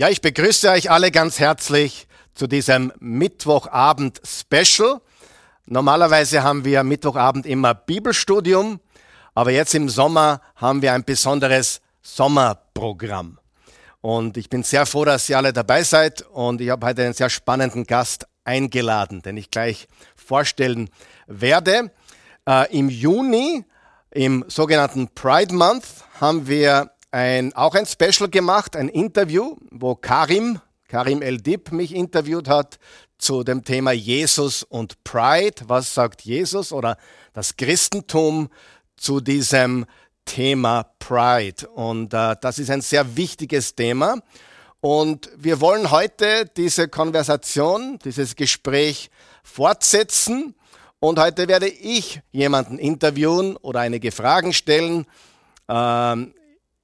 Ja, ich begrüße euch alle ganz herzlich zu diesem Mittwochabend-Special. Normalerweise haben wir Mittwochabend immer Bibelstudium, aber jetzt im Sommer haben wir ein besonderes Sommerprogramm. Und ich bin sehr froh, dass ihr alle dabei seid und ich habe heute einen sehr spannenden Gast eingeladen, den ich gleich vorstellen werde. Äh, Im Juni, im sogenannten Pride Month, haben wir ein, auch ein Special gemacht, ein Interview, wo Karim, Karim El-Dib mich interviewt hat zu dem Thema Jesus und Pride. Was sagt Jesus oder das Christentum zu diesem Thema Pride? Und äh, das ist ein sehr wichtiges Thema. Und wir wollen heute diese Konversation, dieses Gespräch fortsetzen. Und heute werde ich jemanden interviewen oder einige Fragen stellen. Ähm,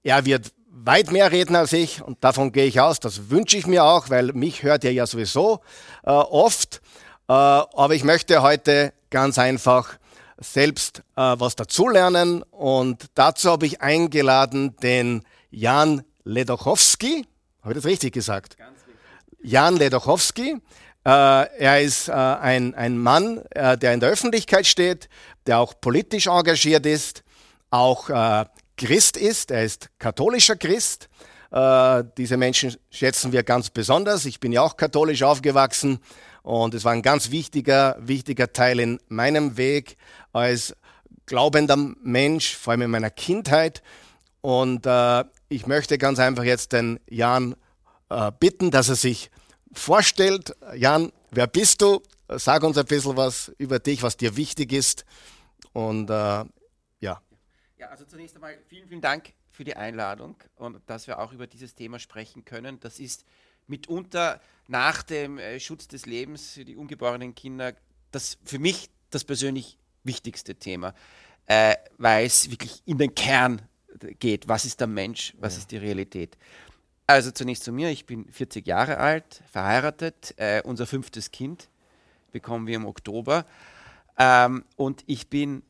er wird weit mehr reden als ich und davon gehe ich aus. Das wünsche ich mir auch, weil mich hört er ja sowieso äh, oft. Äh, aber ich möchte heute ganz einfach selbst äh, was dazulernen und dazu habe ich eingeladen den Jan Ledochowski. Habe ich das richtig gesagt? Richtig. Jan Ledochowski. Äh, er ist äh, ein, ein Mann, äh, der in der Öffentlichkeit steht, der auch politisch engagiert ist, auch Christ ist, er ist katholischer Christ. Äh, diese Menschen schätzen wir ganz besonders. Ich bin ja auch katholisch aufgewachsen und es war ein ganz wichtiger, wichtiger Teil in meinem Weg als glaubender Mensch, vor allem in meiner Kindheit. Und äh, ich möchte ganz einfach jetzt den Jan äh, bitten, dass er sich vorstellt. Jan, wer bist du? Sag uns ein bisschen was über dich, was dir wichtig ist. Und ja, also zunächst einmal vielen, vielen Dank für die Einladung und dass wir auch über dieses Thema sprechen können. Das ist mitunter nach dem äh, Schutz des Lebens für die ungeborenen Kinder das für mich das persönlich wichtigste Thema, äh, weil es wirklich in den Kern geht. Was ist der Mensch? Was ja. ist die Realität? Also zunächst zu mir. Ich bin 40 Jahre alt, verheiratet. Äh, unser fünftes Kind bekommen wir im Oktober. Ähm, und ich bin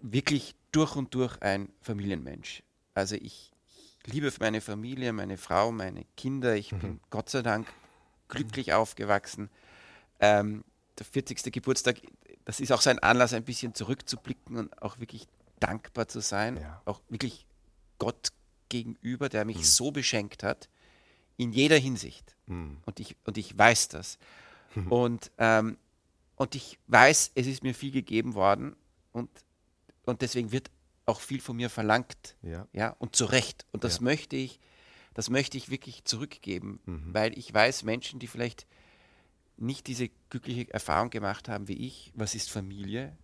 wirklich durch und durch ein Familienmensch. Also ich, ich liebe meine Familie, meine Frau, meine Kinder. Ich mhm. bin Gott sei Dank glücklich mhm. aufgewachsen. Ähm, der 40. Geburtstag, das ist auch so ein Anlass, ein bisschen zurückzublicken und auch wirklich dankbar zu sein. Ja. Auch wirklich Gott gegenüber, der mich mhm. so beschenkt hat, in jeder Hinsicht. Mhm. Und, ich, und ich weiß das. und, ähm, und ich weiß, es ist mir viel gegeben worden und und deswegen wird auch viel von mir verlangt. Ja. ja und zu Recht. Und das ja. möchte ich, das möchte ich wirklich zurückgeben, mhm. weil ich weiß, Menschen, die vielleicht nicht diese glückliche Erfahrung gemacht haben wie ich, was ist Familie,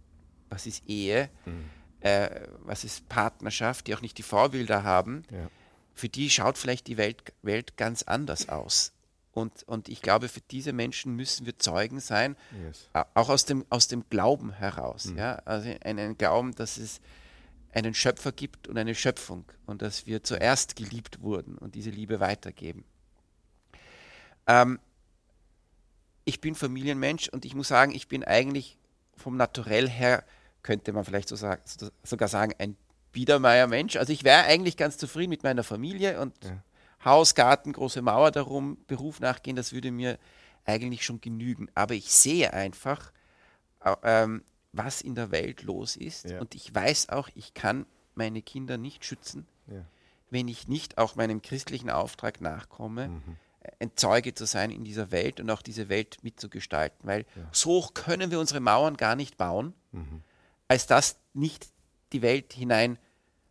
was ist Ehe, mhm. äh, was ist Partnerschaft, die auch nicht die Vorbilder haben, ja. für die schaut vielleicht die Welt, Welt ganz anders aus. Und, und ich glaube, für diese Menschen müssen wir Zeugen sein, yes. auch aus dem, aus dem Glauben heraus. Mhm. Ja? Also einen Glauben, dass es einen Schöpfer gibt und eine Schöpfung und dass wir zuerst geliebt wurden und diese Liebe weitergeben. Ähm, ich bin Familienmensch und ich muss sagen, ich bin eigentlich vom Naturell her, könnte man vielleicht so sagen, sogar sagen, ein Biedermeier-Mensch. Also ich wäre eigentlich ganz zufrieden mit meiner Familie und ja. Haus, Garten, große Mauer darum, Beruf nachgehen, das würde mir eigentlich schon genügen. Aber ich sehe einfach, ähm, was in der Welt los ist. Ja. Und ich weiß auch, ich kann meine Kinder nicht schützen, ja. wenn ich nicht auch meinem christlichen Auftrag nachkomme, mhm. ein Zeuge zu sein in dieser Welt und auch diese Welt mitzugestalten. Weil ja. so hoch können wir unsere Mauern gar nicht bauen, mhm. als dass nicht die Welt hinein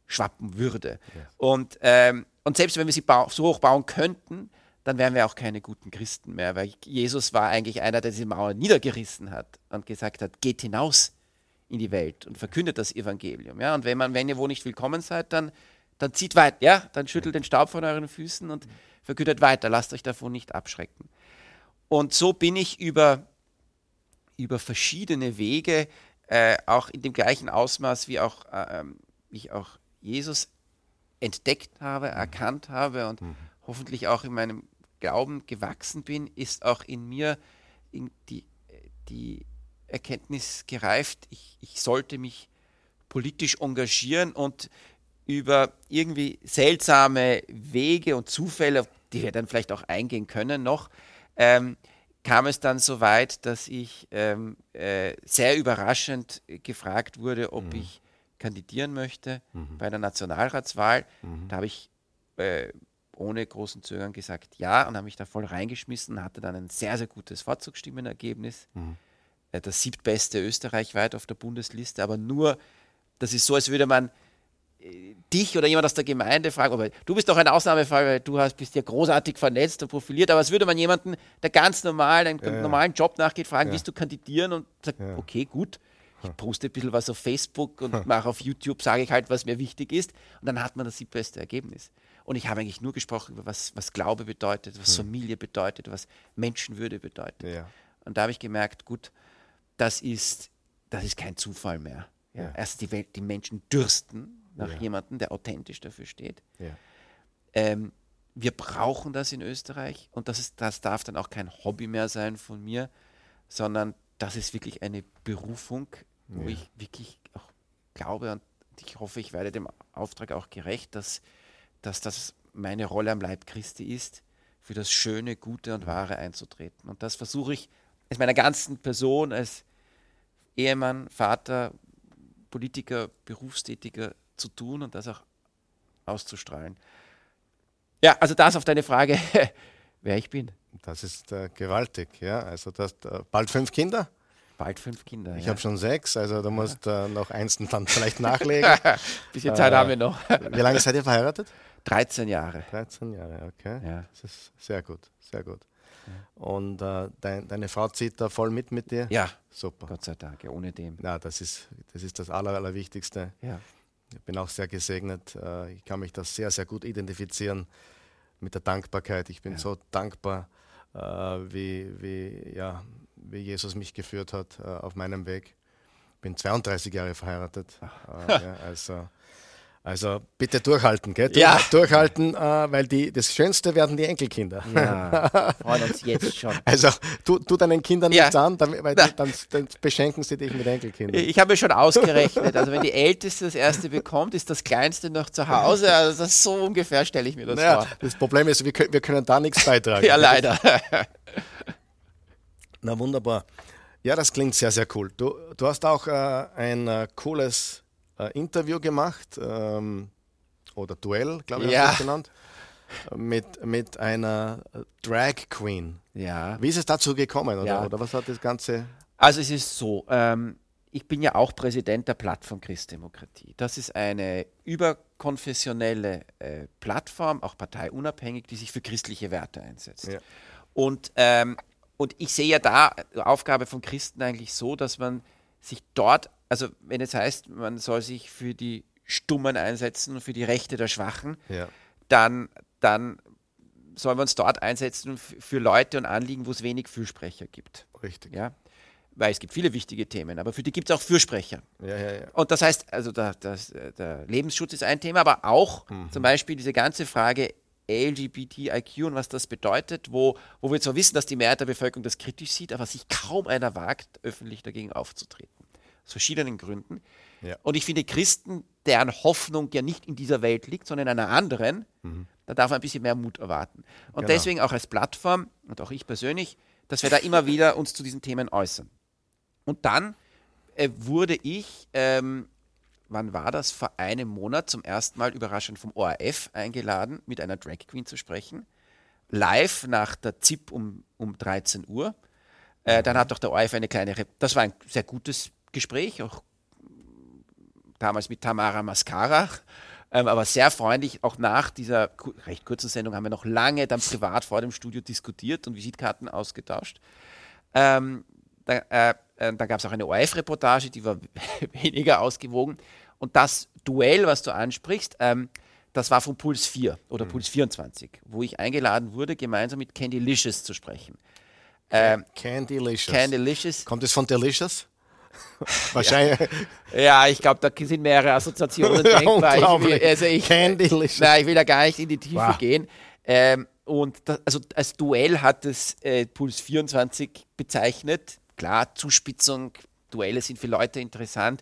schwappen würde. Und ähm, und selbst wenn wir sie so hoch bauen könnten, dann wären wir auch keine guten Christen mehr, weil Jesus war eigentlich einer, der diese Mauer niedergerissen hat und gesagt hat, geht hinaus in die Welt und verkündet das Evangelium. Ja? Und wenn man, wenn ihr wo nicht willkommen seid, dann, dann zieht weiter, ja? dann schüttelt den Staub von euren Füßen und verkündet weiter, lasst euch davon nicht abschrecken. Und so bin ich über, über verschiedene Wege, äh, auch in dem gleichen Ausmaß wie auch, äh, ähm, ich auch Jesus entdeckt habe, mhm. erkannt habe und mhm. hoffentlich auch in meinem Glauben gewachsen bin, ist auch in mir in die, die Erkenntnis gereift, ich, ich sollte mich politisch engagieren und über irgendwie seltsame Wege und Zufälle, die wir dann vielleicht auch eingehen können noch, ähm, kam es dann so weit, dass ich ähm, äh, sehr überraschend gefragt wurde, ob mhm. ich kandidieren möchte mhm. bei der Nationalratswahl. Mhm. Da habe ich äh, ohne großen Zögern gesagt ja und habe mich da voll reingeschmissen, hatte dann ein sehr, sehr gutes Vorzugsstimmenergebnis. Mhm. Äh, das siebtbeste österreichweit auf der Bundesliste, aber nur, das ist so, als würde man äh, dich oder jemand aus der Gemeinde fragen, aber du bist doch ein Ausnahmefall, weil du hast, bist ja großartig vernetzt und profiliert, aber es würde man jemanden, der ganz normal, einem ja, normalen Job nachgeht, fragen, ja. willst du kandidieren und sagt, ja. okay, gut, ich poste ein bisschen was auf Facebook und mache auf YouTube, sage ich halt, was mir wichtig ist und dann hat man das siebtbeste Ergebnis. Und ich habe eigentlich nur gesprochen über was, was Glaube bedeutet, was hm. Familie bedeutet, was Menschenwürde bedeutet. Ja. Und da habe ich gemerkt, gut, das ist, das ist kein Zufall mehr. Ja. Erst die, Welt, die Menschen dürsten nach ja. jemandem, der authentisch dafür steht. Ähm, wir brauchen das in Österreich und das, ist, das darf dann auch kein Hobby mehr sein von mir, sondern das ist wirklich eine Berufung, wo ich wirklich auch glaube und ich hoffe, ich werde dem Auftrag auch gerecht, dass dass das meine Rolle am Leib Christi ist, für das Schöne, Gute und Wahre einzutreten. Und das versuche ich als meiner ganzen Person, als Ehemann, Vater, Politiker, Berufstätiger zu tun und das auch auszustrahlen. Ja, also das auf deine Frage, wer ich bin. Das ist äh, gewaltig, ja. Also du hast äh, bald fünf Kinder. Bald fünf Kinder. Ich ja. habe schon sechs, also du musst äh, noch eins dann vielleicht nachlegen. Bisschen Zeit haben wir noch. Wie lange seid ihr verheiratet? 13 Jahre. 13 Jahre, okay. Ja. Das ist sehr gut, sehr gut. Ja. Und äh, dein, deine Frau zieht da voll mit mit dir? Ja, super. Gott sei Dank, ja, ohne dem. Ja, das ist das, ist das Aller, Allerwichtigste. Ja. Ich bin auch sehr gesegnet. Äh, ich kann mich da sehr, sehr gut identifizieren mit der Dankbarkeit. Ich bin ja. so dankbar, äh, wie, wie, ja, wie Jesus mich geführt hat äh, auf meinem Weg. Ich bin 32 Jahre verheiratet. ja, also also bitte durchhalten, gell? Ja. Durchhalten, äh, weil die, das Schönste werden die Enkelkinder. Ja, freuen uns jetzt schon. Also tu, tu deinen Kindern ja. nichts an, dann, weil die, dann, dann, beschenken sie dich mit Enkelkindern. Ich habe schon ausgerechnet, also wenn die Älteste das erste bekommt, ist das Kleinste noch zu Hause. Also das so ungefähr stelle ich mir das naja, vor. Das Problem ist, wir können, wir können da nichts beitragen. ja, leider. Na wunderbar. Ja, das klingt sehr, sehr cool. Du, du hast auch äh, ein äh, cooles äh, Interview gemacht ähm, oder Duell, glaube ich, ja. hast genannt, mit, mit einer Drag Queen. Ja. Wie ist es dazu gekommen oder, ja. oder was hat das Ganze? Also es ist so, ähm, ich bin ja auch Präsident der Plattform Christdemokratie. Das ist eine überkonfessionelle äh, Plattform, auch parteiunabhängig, die sich für christliche Werte einsetzt. Ja. Und, ähm, und ich sehe ja da die Aufgabe von Christen eigentlich so, dass man sich dort also wenn es heißt, man soll sich für die Stummen einsetzen und für die Rechte der Schwachen, ja. dann, dann sollen wir uns dort einsetzen für Leute und Anliegen, wo es wenig Fürsprecher gibt. Richtig. Ja? Weil es gibt viele wichtige Themen, aber für die gibt es auch Fürsprecher. Ja, ja, ja. Und das heißt, also der, das, der Lebensschutz ist ein Thema, aber auch mhm. zum Beispiel diese ganze Frage LGBTIQ und was das bedeutet, wo, wo wir zwar wissen, dass die Mehrheit der Bevölkerung das kritisch sieht, aber sich kaum einer wagt, öffentlich dagegen aufzutreten. Aus verschiedenen Gründen. Ja. Und ich finde, Christen, deren Hoffnung ja nicht in dieser Welt liegt, sondern in einer anderen, mhm. da darf man ein bisschen mehr Mut erwarten. Und genau. deswegen auch als Plattform und auch ich persönlich, dass wir da immer wieder uns zu diesen Themen äußern. Und dann äh, wurde ich, ähm, wann war das, vor einem Monat zum ersten Mal überraschend vom ORF eingeladen, mit einer Drag Queen zu sprechen. Live nach der ZIP um, um 13 Uhr. Äh, dann hat doch der ORF eine kleine, Re das war ein sehr gutes Gespräch, auch damals mit Tamara Mascara, ähm, aber sehr freundlich. Auch nach dieser recht kurzen Sendung haben wir noch lange dann privat vor dem Studio diskutiert und Visitkarten ausgetauscht. Ähm, da, äh, äh da gab es auch eine ORF-Reportage, die war weniger ausgewogen. Und das Duell, was du ansprichst, ähm, das war von Puls 4 oder mhm. Puls 24, wo ich eingeladen wurde, gemeinsam mit Candy Licious zu sprechen. Ähm, Candy Licious. Candy Licious. Kommt es von Delicious? Wahrscheinlich. Ja, ja ich glaube, da sind mehrere Assoziationen denkbar. Ich will, also ich, nein, ich will da gar nicht in die Tiefe wow. gehen. Ähm, und das, also als Duell hat es äh, Puls 24 bezeichnet. Klar, Zuspitzung, Duelle sind für Leute interessant.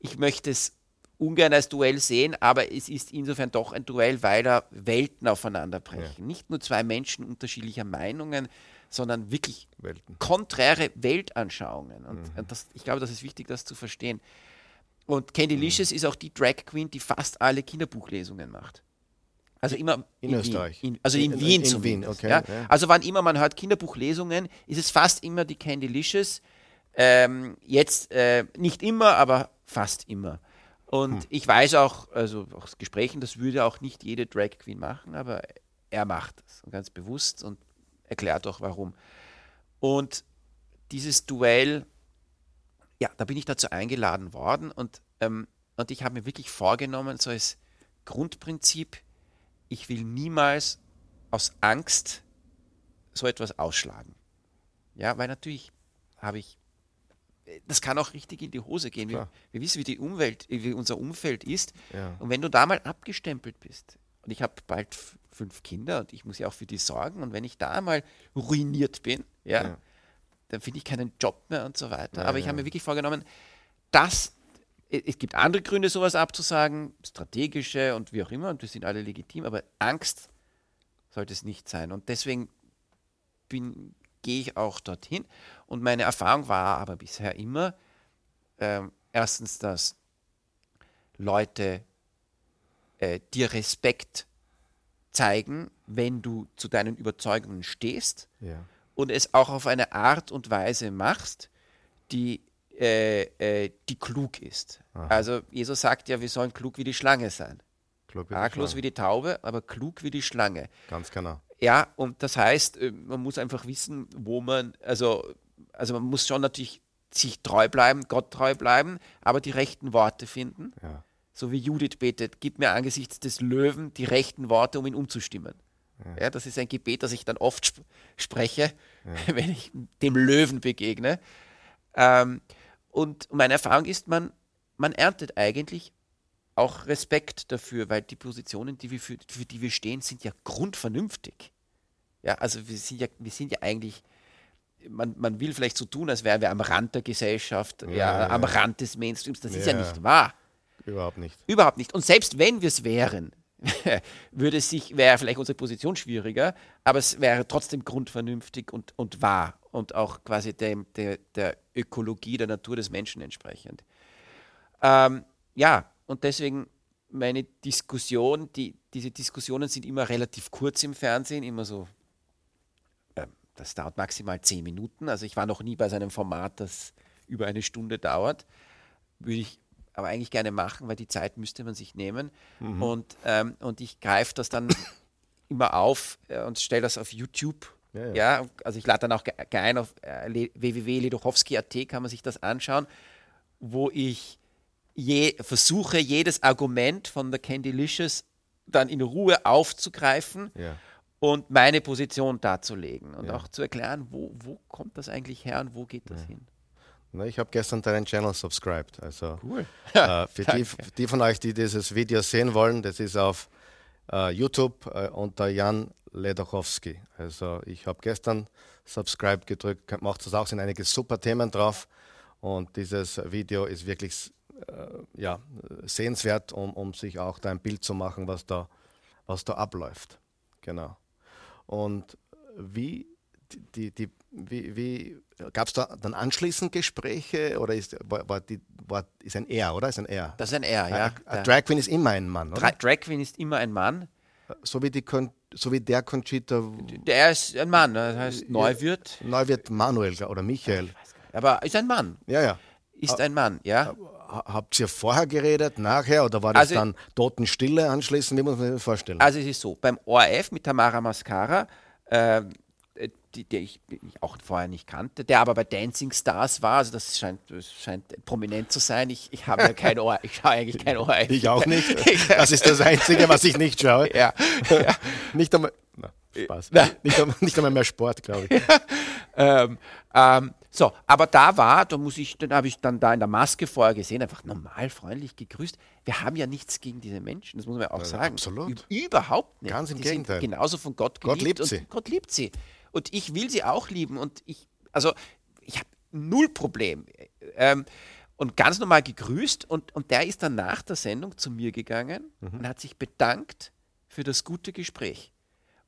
Ich möchte es ungern als Duell sehen, aber es ist insofern doch ein Duell, weil da Welten aufeinanderbrechen. Ja. Nicht nur zwei Menschen unterschiedlicher Meinungen, sondern wirklich Welten. konträre Weltanschauungen. Und, mhm. das, ich glaube, das ist wichtig, das zu verstehen. Und Candy mhm. Licious ist auch die Drag Queen, die fast alle Kinderbuchlesungen macht. Also immer in, in Österreich. In, also in, in Wien in, in Wien, okay, ja? ja? Also wann immer man hört Kinderbuchlesungen, ist es fast immer die Candy Licious. Ähm, jetzt äh, nicht immer, aber fast immer. Und hm. ich weiß auch, also aus Gesprächen, das würde auch nicht jede Drag Queen machen, aber er macht es ganz bewusst und erklärt auch warum. Und dieses Duell, ja, da bin ich dazu eingeladen worden und, ähm, und ich habe mir wirklich vorgenommen, so als Grundprinzip, ich will niemals aus Angst so etwas ausschlagen. Ja, weil natürlich habe ich das kann auch richtig in die Hose gehen. Wir, wir, wissen, wie die Umwelt, wie unser Umfeld ist. Ja. Und wenn du da mal abgestempelt bist, und ich habe bald fünf Kinder und ich muss ja auch für die sorgen, und wenn ich da mal ruiniert bin, ja, ja. dann finde ich keinen Job mehr und so weiter. Ja, Aber ich habe mir wirklich vorgenommen, dass es gibt andere Gründe, sowas abzusagen, strategische und wie auch immer, und wir sind alle legitim, aber Angst sollte es nicht sein. Und deswegen gehe ich auch dorthin. Und meine Erfahrung war aber bisher immer, äh, erstens, dass Leute äh, dir Respekt zeigen, wenn du zu deinen Überzeugungen stehst ja. und es auch auf eine Art und Weise machst, die, äh, äh die klug ist. Aha. Also Jesus sagt ja, wir sollen klug wie die Schlange sein. Klug wie Arglos wie die Taube, aber klug wie die Schlange. Ganz genau. Ja, und das heißt, äh, man muss einfach wissen, wo man, also, also man muss schon natürlich sich treu bleiben, Gott treu bleiben, aber die rechten Worte finden. Ja. So wie Judith betet, gib mir angesichts des Löwen die rechten Worte, um ihn umzustimmen. Ja. ja das ist ein Gebet, das ich dann oft sp spreche, ja. wenn ich dem Löwen begegne. Ähm, und meine Erfahrung ist, man, man erntet eigentlich auch Respekt dafür, weil die Positionen, die wir für, für die wir stehen, sind ja grundvernünftig. Ja, also wir sind ja, wir sind ja eigentlich, man, man will vielleicht so tun, als wären wir am Rand der Gesellschaft, ja, ja, am Rand des Mainstreams. Das ist ja nicht wahr. Überhaupt nicht. Überhaupt nicht. Und selbst wenn wir es wären, würde sich, wäre vielleicht unsere Position schwieriger, aber es wäre trotzdem grundvernünftig und, und wahr und auch quasi dem, der, der Ökologie, der Natur des Menschen entsprechend. Ähm, ja, und deswegen meine Diskussion, die, diese Diskussionen sind immer relativ kurz im Fernsehen, immer so, das dauert maximal zehn Minuten. Also ich war noch nie bei seinem Format, das über eine Stunde dauert. Würde ich aber eigentlich gerne machen, weil die Zeit müsste man sich nehmen. Mhm. Und, ähm, und ich greife das dann immer auf äh, und stelle das auf YouTube. Ja, ja. ja, also ich lade dann auch ein auf äh, www.ledochowski.at kann man sich das anschauen, wo ich je, versuche, jedes Argument von der Candylicious dann in Ruhe aufzugreifen ja. Und meine Position darzulegen und ja. auch zu erklären, wo, wo kommt das eigentlich her und wo geht das ja. hin. Na, ich habe gestern deinen Channel subscribed. Also cool. äh, für, die, die, von euch, die dieses Video sehen wollen, das ist auf äh, YouTube äh, unter Jan Ledachowski. Also ich habe gestern Subscribe gedrückt, macht das auch, sind einige super Themen drauf. Und dieses Video ist wirklich äh, ja, sehenswert, um, um sich auch da ein Bild zu machen, was da, was da abläuft. Genau. Und wie, die, die, wie, wie gab es da dann anschließend Gespräche oder ist, war, war, die, war, ist ein Er, oder? Ist ein Er? Das ist ein Er, ja. Ein, ein Drag Queen ist immer ein Mann, oder? Drag Queen ist immer ein Mann. So wie, die, so wie der Conchita. Der ist ein Mann, das heißt Neuwirth. Neuwirth Manuel oder Michael. Aber ist ein Mann. Ja, ja. Ist ein Mann, ja habt ihr vorher geredet, nachher oder war das also, dann Totenstille anschließend? Wie muss man sich das vorstellen? Also es ist so, beim ORF mit Tamara Mascara, äh, die, die ich, ich, auch vorher nicht kannte, der aber bei Dancing Stars war, also das scheint, das scheint prominent zu sein. Ich, ich habe ja kein Ohr, ich schaue eigentlich kein ORF. Ich auch nicht. Das ist das Einzige, was ich nicht schaue. Ja. ja. nicht einmal. Na, Spaß. Na. Nicht, nicht einmal mehr Sport, glaube ich. Ja. Ähm, ähm, so, aber da war, da muss ich, dann habe ich dann da in der Maske vorher gesehen, einfach normal freundlich gegrüßt. Wir haben ja nichts gegen diese Menschen, das muss man ja auch ja, sagen. Absolut. Überhaupt nicht. Ganz im Die Gegenteil. genauso von Gott geliebt. Gott liebt sie. Gott liebt sie. Und ich will sie auch lieben. Und ich, also, ich habe null Problem. Ähm, und ganz normal gegrüßt und, und der ist dann nach der Sendung zu mir gegangen und hat sich bedankt für das gute Gespräch.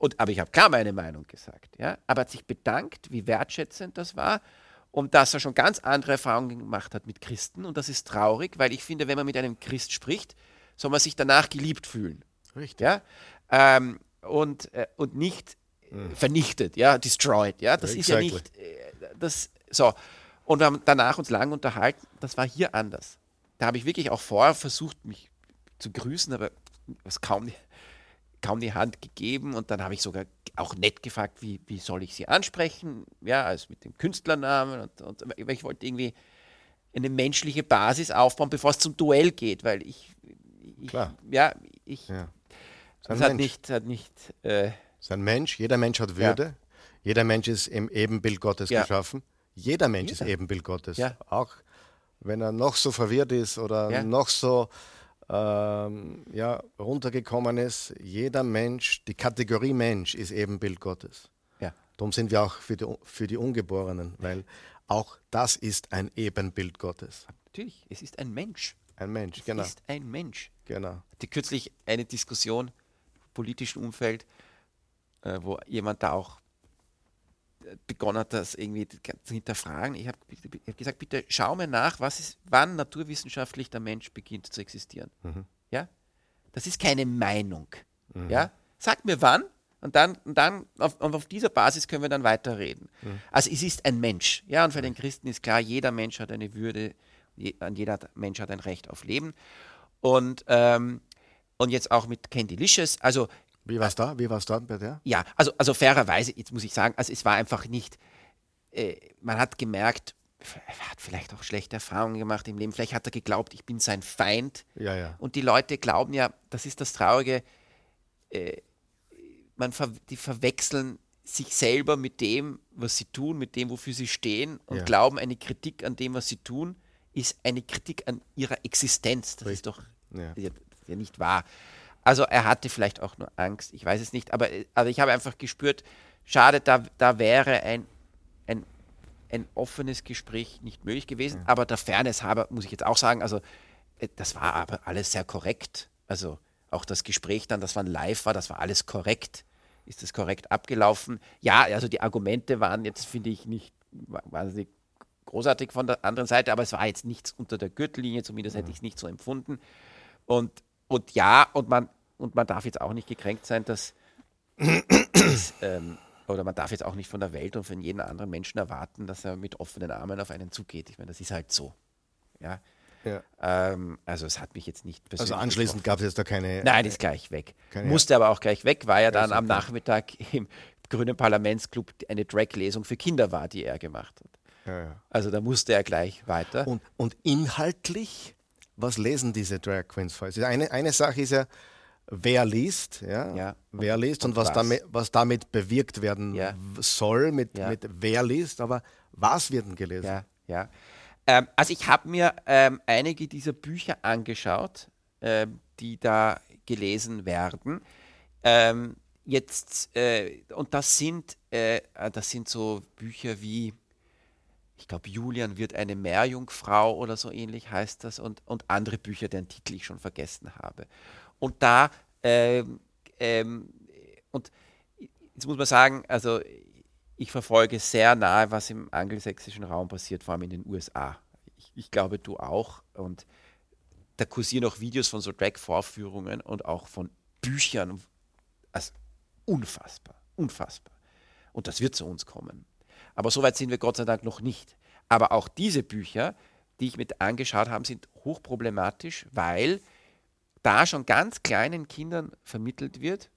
Und, aber ich habe klar meine Meinung gesagt, ja, aber hat sich bedankt, wie wertschätzend das war und dass er schon ganz andere Erfahrungen gemacht hat mit Christen und das ist traurig, weil ich finde, wenn man mit einem Christ spricht, soll man sich danach geliebt fühlen. Richtig. Ja? Ähm, und, äh, und nicht äh, vernichtet, ja, destroyed, ja, das ist ja Exactly. nicht, äh, das, so. Und wir haben danach uns lang unterhalten, das war hier anders. Da habe ich wirklich auch vorher versucht, mich zu grüßen, aber es kaum, kaum die Hand gegeben und dann habe ich sogar auch nett gefragt, wie, wie soll ich sie ansprechen, ja, also mit dem Künstlernamen und, und weil ich wollte irgendwie eine menschliche Basis aufbauen, bevor es zum Duell geht, weil ich, ich Klar. ja, ich, Ja. Ist das ein hat Mensch. nicht, hat nicht, äh, Ist ein Mensch. Jeder Mensch hat Würde. Jeder Mensch ist im Ebenbild Gottes Ja. geschaffen. Jeder Mensch ist Jeder. Ebenbild Gottes. Ja. Auch wenn er noch so verwirrt ist oder Ja. noch so ähm, ja, runtergekommen ist. Jeder Mensch, die Kategorie Mensch ist Ebenbild Gottes. ja, Darum sind wir auch für die, für die Ungeborenen, weil auch das ist ein Ebenbild Gottes. natürlich, es ist ein Mensch. Ein Mensch, Es genau. ist ein Mensch. genau. hatte kürzlich eine Diskussion im politischen Umfeld, äh, wo jemand da auch begonnen hat, das irgendwie zu hinterfragen. Ich habe hab gesagt, bitte schau mir nach, was ist, wann naturwissenschaftlich der Mensch beginnt zu existieren. Ja? Das ist keine Meinung. Ja? Sag mir wann und dann, und dann auf, und auf dieser Basis können wir dann weiterreden. Also es ist ein Mensch. Ja, und für den Christen ist klar, jeder Mensch hat eine Würde, je, an jeder Mensch hat ein Recht auf Leben. Und, ähm, und jetzt auch mit Candy Licious. Also Wie war es da? Wie war es da bei der? ja, also, also fairerweise, jetzt muss ich sagen, also es war einfach nicht, äh, man hat gemerkt, er hat vielleicht auch schlechte Erfahrungen gemacht im Leben, vielleicht hat er geglaubt, ich bin sein Feind. Ja, ja. Und die Leute glauben ja, das ist das Traurige, äh, man ver die verwechseln sich selber mit dem, was sie tun, mit dem, wofür sie stehen und Ja. glauben, eine Kritik an dem, was sie tun, ist eine Kritik an ihrer Existenz. Das ist doch ja, ja nicht wahr. Also er hatte vielleicht auch nur Angst, ich weiß es nicht, aber also ich habe einfach gespürt, schade, da, da wäre ein, ein, ein offenes Gespräch nicht möglich gewesen, aber der Fairness halber muss ich jetzt auch sagen, also äh, das war aber alles sehr korrekt. Also auch das Gespräch dann, das war live war, das war alles korrekt. Ist das korrekt abgelaufen? Ja, also die Argumente waren jetzt, finde ich, nicht wahnsinnig großartig von der anderen Seite, aber es war jetzt nichts unter der Gürtellinie, zumindest hätte ich es nicht so empfunden. Und, und ja, und man, und man darf jetzt auch nicht gekränkt sein, dass, dass ähm, oder man darf jetzt auch nicht von der Welt und von jedem anderen Menschen erwarten, dass er mit offenen Armen auf einen zugeht. Ich meine, das ist halt so. Ja. ja. Ähm, also es hat mich jetzt nicht persönlich. Also anschließend gab es jetzt da keine. Nein, ist gleich weg. Keine- Musste aber auch gleich weg, weil ja dann am. Nachmittag im Grünen Parlamentsclub eine Drag-Lesung für Kinder war, die er gemacht hat. Ja, ja. Also da musste er gleich weiter. Und, und inhaltlich, was lesen diese Drag Queens vor? Eine, eine Sache ist ja, wer liest, ja, Ja. wer liest und, und was, was. Damit, was damit bewirkt werden Ja. soll mit, Ja. mit wer liest, aber was wird denn gelesen? Ja, ja. Ähm, also ich habe mir ähm, einige dieser Bücher angeschaut, ähm, die da gelesen werden. Ähm, jetzt, äh, und das sind, äh, das sind so Bücher wie, ich glaube, Julian wird eine Meerjungfrau oder so ähnlich heißt das und, und andere Bücher, deren Titel ich schon vergessen habe. Und da, ähm, ähm, und jetzt muss man sagen, also ich verfolge sehr nahe, was im angelsächsischen Raum passiert, vor allem in den USA. Ich, ich glaube, du auch. Und da kursieren auch Videos von so Drag-Vorführungen und auch von Büchern. Also unfassbar, unfassbar. Und das wird zu uns kommen. Aber so weit sind wir Gott sei Dank noch nicht. Aber auch diese Bücher, die ich mit angeschaut habe, sind hochproblematisch, weil da schon ganz kleinen Kindern vermittelt wird.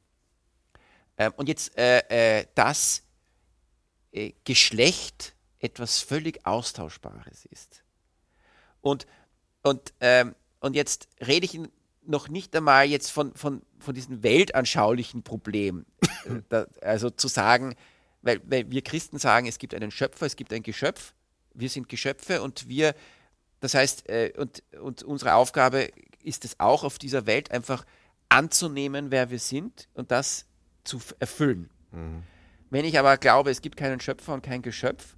Ähm, und jetzt äh, äh, das äh, Geschlecht etwas völlig Austauschbares ist. Und, und, ähm, und jetzt rede ich noch nicht einmal jetzt von, von, von diesem weltanschaulichen Problem. Äh, also zu sagen, weil, weil wir Christen sagen, es gibt einen Schöpfer, es gibt ein Geschöpf, wir sind Geschöpfe und wir, das heißt, äh, und, und unsere Aufgabe ist es auch auf dieser Welt einfach anzunehmen, wer wir sind und das zu erfüllen. Wenn ich aber glaube, es gibt keinen Schöpfer und kein Geschöpf,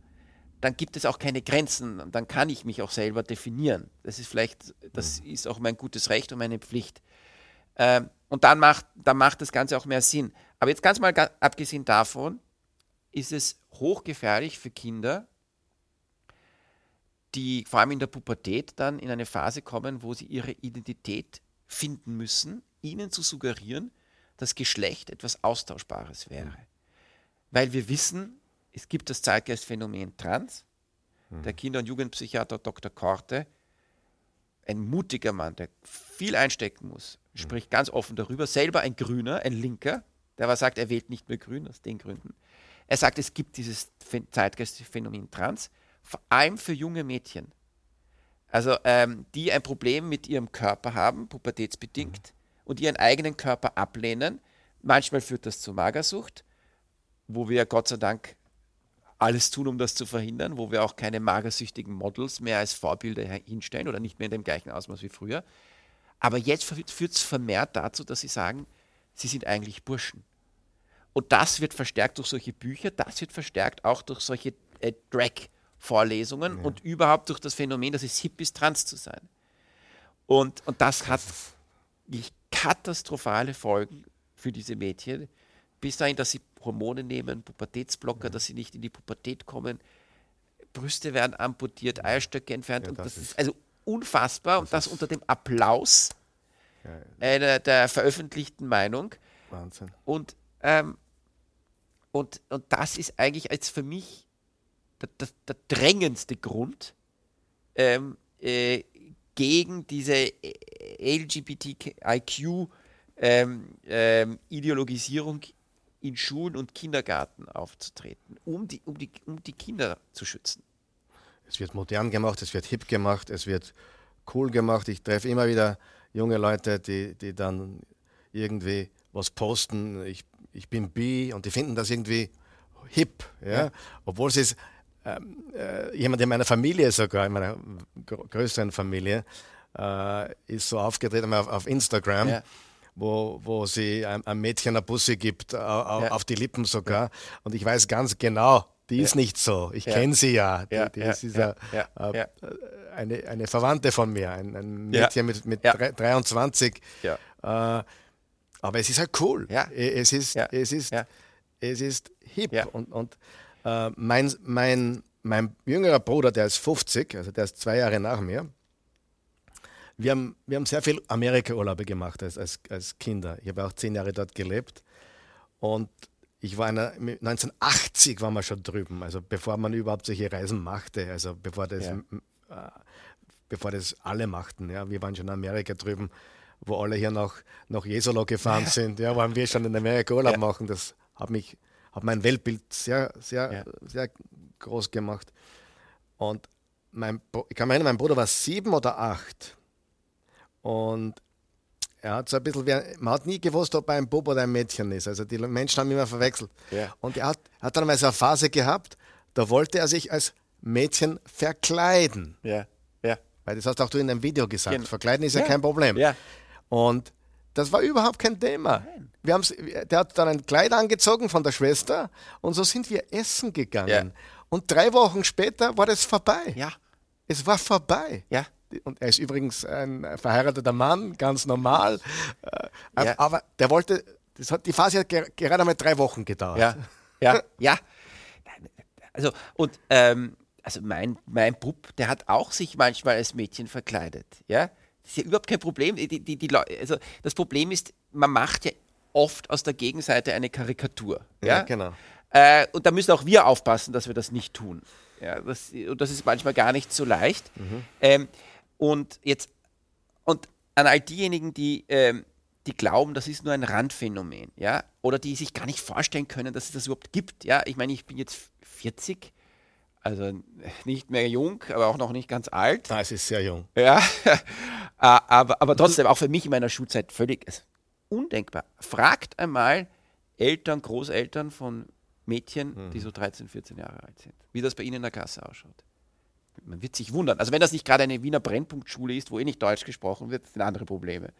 dann gibt es auch keine Grenzen und dann kann ich mich auch selber definieren. Das ist vielleicht, das mhm. ist auch mein gutes Recht und meine Pflicht. Ähm, und dann macht, dann macht das Ganze auch mehr Sinn. Aber jetzt ganz mal abgesehen davon, ist es hochgefährlich für Kinder, die vor allem in der Pubertät dann in eine Phase kommen, wo sie ihre Identität finden müssen, ihnen zu suggerieren, dass Geschlecht etwas Austauschbares wäre. Mhm. Weil wir wissen, es gibt das Zeitgeistphänomen Trans. Mhm. Der Kinder- und Jugendpsychiater Dr. Korte, ein mutiger Mann, der viel einstecken muss, mhm. spricht ganz offen darüber. Selber ein Grüner, ein Linker, der aber sagt, er wählt nicht mehr Grün aus den Gründen. Er sagt, es gibt dieses Zeitgeistphänomen Trans, vor allem für junge Mädchen. Also ähm, die ein Problem mit ihrem Körper haben, pubertätsbedingt, mhm. und ihren eigenen Körper ablehnen. Manchmal führt das zu Magersucht, wo wir Gott sei Dank alles tun, um das zu verhindern, wo wir auch keine magersüchtigen Models mehr als Vorbilder hinstellen oder nicht mehr in dem gleichen Ausmaß wie früher. Aber jetzt führt es vermehrt dazu, dass sie sagen, sie sind eigentlich Burschen. Und das wird verstärkt durch solche Bücher, das wird verstärkt auch durch solche äh, Drag-Vorlesungen ja. und überhaupt durch das Phänomen, dass es hip ist, trans zu sein. Und, und das hat katastrophale Folgen für diese Mädchen, bis dahin, dass sie Hormone nehmen, Pubertätsblocker, mhm. dass sie nicht in die Pubertät kommen. Brüste werden amputiert, Eierstöcke entfernt. Ja, und das, das ist also unfassbar. Das und das unter dem Applaus ja, einer der veröffentlichten Meinung. Wahnsinn. Und, ähm, und, und das ist eigentlich als für mich der, der, der drängendste Grund ähm, äh, gegen diese äh, LGBTIQ ähm, ähm, in Schulen und Kindergarten aufzutreten, um die, um, die, um die Kinder zu schützen. Es wird modern gemacht, es wird hip gemacht, es wird cool gemacht. Ich treffe immer wieder junge Leute, die, die dann irgendwie was posten. Ich, ich bin bi und die finden das irgendwie hip, ja? ja. obwohl sie es ähm, äh, jemand in meiner Familie sogar, in meiner größeren Familie, äh, ist so aufgetreten auf, auf Instagram. Ja wo, wo sie einem, einem Mädchen eine Busse gibt, äh, ja. auf die Lippen sogar. Ja. Und ich weiß ganz genau, die ist nicht so. Ich kenne sie ja. Die, die ist ja, äh, eine, eine Verwandte von mir, ein, ein Mädchen mit, mit 23. Äh, aber es ist halt cool. Es ist, es ist, es ist hip. Und, und äh, mein, mein, mein jüngerer Bruder, der ist 50, also der ist zwei Jahre nach mir, wir haben, wir haben sehr viel Amerika-Urlaube gemacht als, als, als Kinder. Ich habe auch zehn Jahre dort gelebt. Und ich war einer, 1980 waren wir schon drüben, also bevor man überhaupt solche Reisen machte, also bevor das, ja. äh, bevor das alle machten. Ja. Wir waren schon in Amerika drüben, wo alle hier nach, nach Jesolo gefahren ja. sind. Ja, waren wir schon in Amerika Urlaub ja. machen. Das hat mich, hat mein Weltbild sehr, sehr, sehr groß gemacht. Und mein, ich kann mich erinnern, mein Bruder war sieben oder acht. Und er hat so ein bisschen, man hat nie gewusst, ob er ein Bub oder ein Mädchen ist. Also die Menschen haben immer verwechselt. Ja. Und er hat, hat dann mal so eine Phase gehabt, da wollte er sich als Mädchen verkleiden. Ja. Ja. Weil das hast auch du in einem Video gesagt. Genau. Verkleiden ist ja, ja kein Problem. Ja. Und das war überhaupt kein Thema. Wir haben's, der hat dann ein Kleid angezogen von der Schwester und so sind wir essen gegangen. Ja. Und drei Wochen später war das vorbei. Ja. Es war vorbei. Ja und er ist übrigens ein verheirateter Mann, ganz normal. Äh, ja. Aber der wollte, das hat, die Phase hat gerade einmal drei Wochen gedauert. Ja, ja, ja. Also, und ähm, also mein, mein Bub, der hat auch sich manchmal als Mädchen verkleidet. Ja? Das ist ja überhaupt kein Problem. Die, die, die, also das Problem ist, man macht ja oft aus der Gegenseite eine Karikatur. Ja, ja genau. Äh, und da müssen auch wir aufpassen, dass wir das nicht tun. Ja, das, und das ist manchmal gar nicht so leicht. Mhm. Ähm, und jetzt, und an all diejenigen, die, ähm, die glauben, das ist nur ein Randphänomen, ja, oder die sich gar nicht vorstellen können, dass es das überhaupt gibt, ja. Ich meine, ich bin jetzt 40, also nicht mehr jung, aber auch noch nicht ganz alt. Ah, es ist sehr jung. Ja, aber, aber trotzdem auch für mich in meiner Schulzeit völlig undenkbar. Fragt einmal Eltern, Großeltern von Mädchen, mhm. die so 13, 14 Jahre alt sind, wie das bei ihnen in der Klasse ausschaut man wird sich wundern. Also wenn das nicht gerade eine Wiener Brennpunktschule ist, wo eh nicht Deutsch gesprochen wird, sind andere Probleme.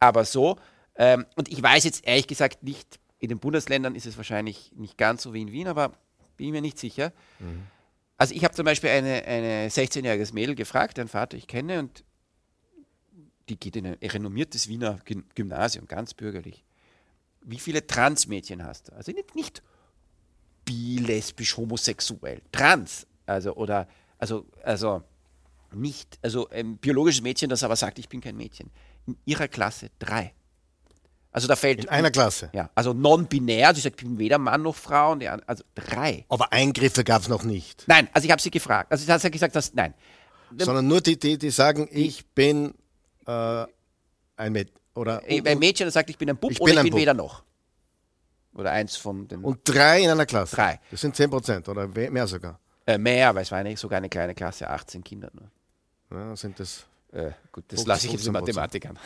Aber so, ähm, und ich weiß jetzt ehrlich gesagt nicht, in den Bundesländern ist es wahrscheinlich nicht ganz so wie in Wien, aber bin mir nicht sicher. Mhm. Also ich habe zum Beispiel eine, eine 16-jähriges Mädel gefragt, deren Vater ich kenne, und die geht in ein renommiertes Wiener Gym- Gymnasium, ganz bürgerlich. Wie viele Transmädchen hast du? Also nicht, nicht bi, lesbisch, homosexuell, trans. Also, oder, also, also nicht, also ein biologisches Mädchen, das aber sagt, ich bin kein Mädchen. In ihrer Klasse drei. Also da fällt. In einer Klasse. Ja, also non-binär, also ich sage, ich bin weder Mann noch Frau, und an- also drei. Aber Eingriffe gab es noch nicht. Nein, also ich habe sie gefragt. Also sie hat gesagt, dass, nein. Sondern nur die, die, die sagen, ich bin äh, ein Mädchen. Oder, Ein Mädchen, das sagt, ich bin ein Bub Ich oder bin ich ein bin Bub. weder noch. Oder eins von den. und drei in einer Klasse. Drei. Das sind 10 Prozent oder mehr sogar. Äh, mehr, weil es war eine, sogar eine kleine Klasse, 18 Kinder nur. Ja, sind das. Äh, gut, das 15, lasse ich jetzt den 15%. Mathematikern.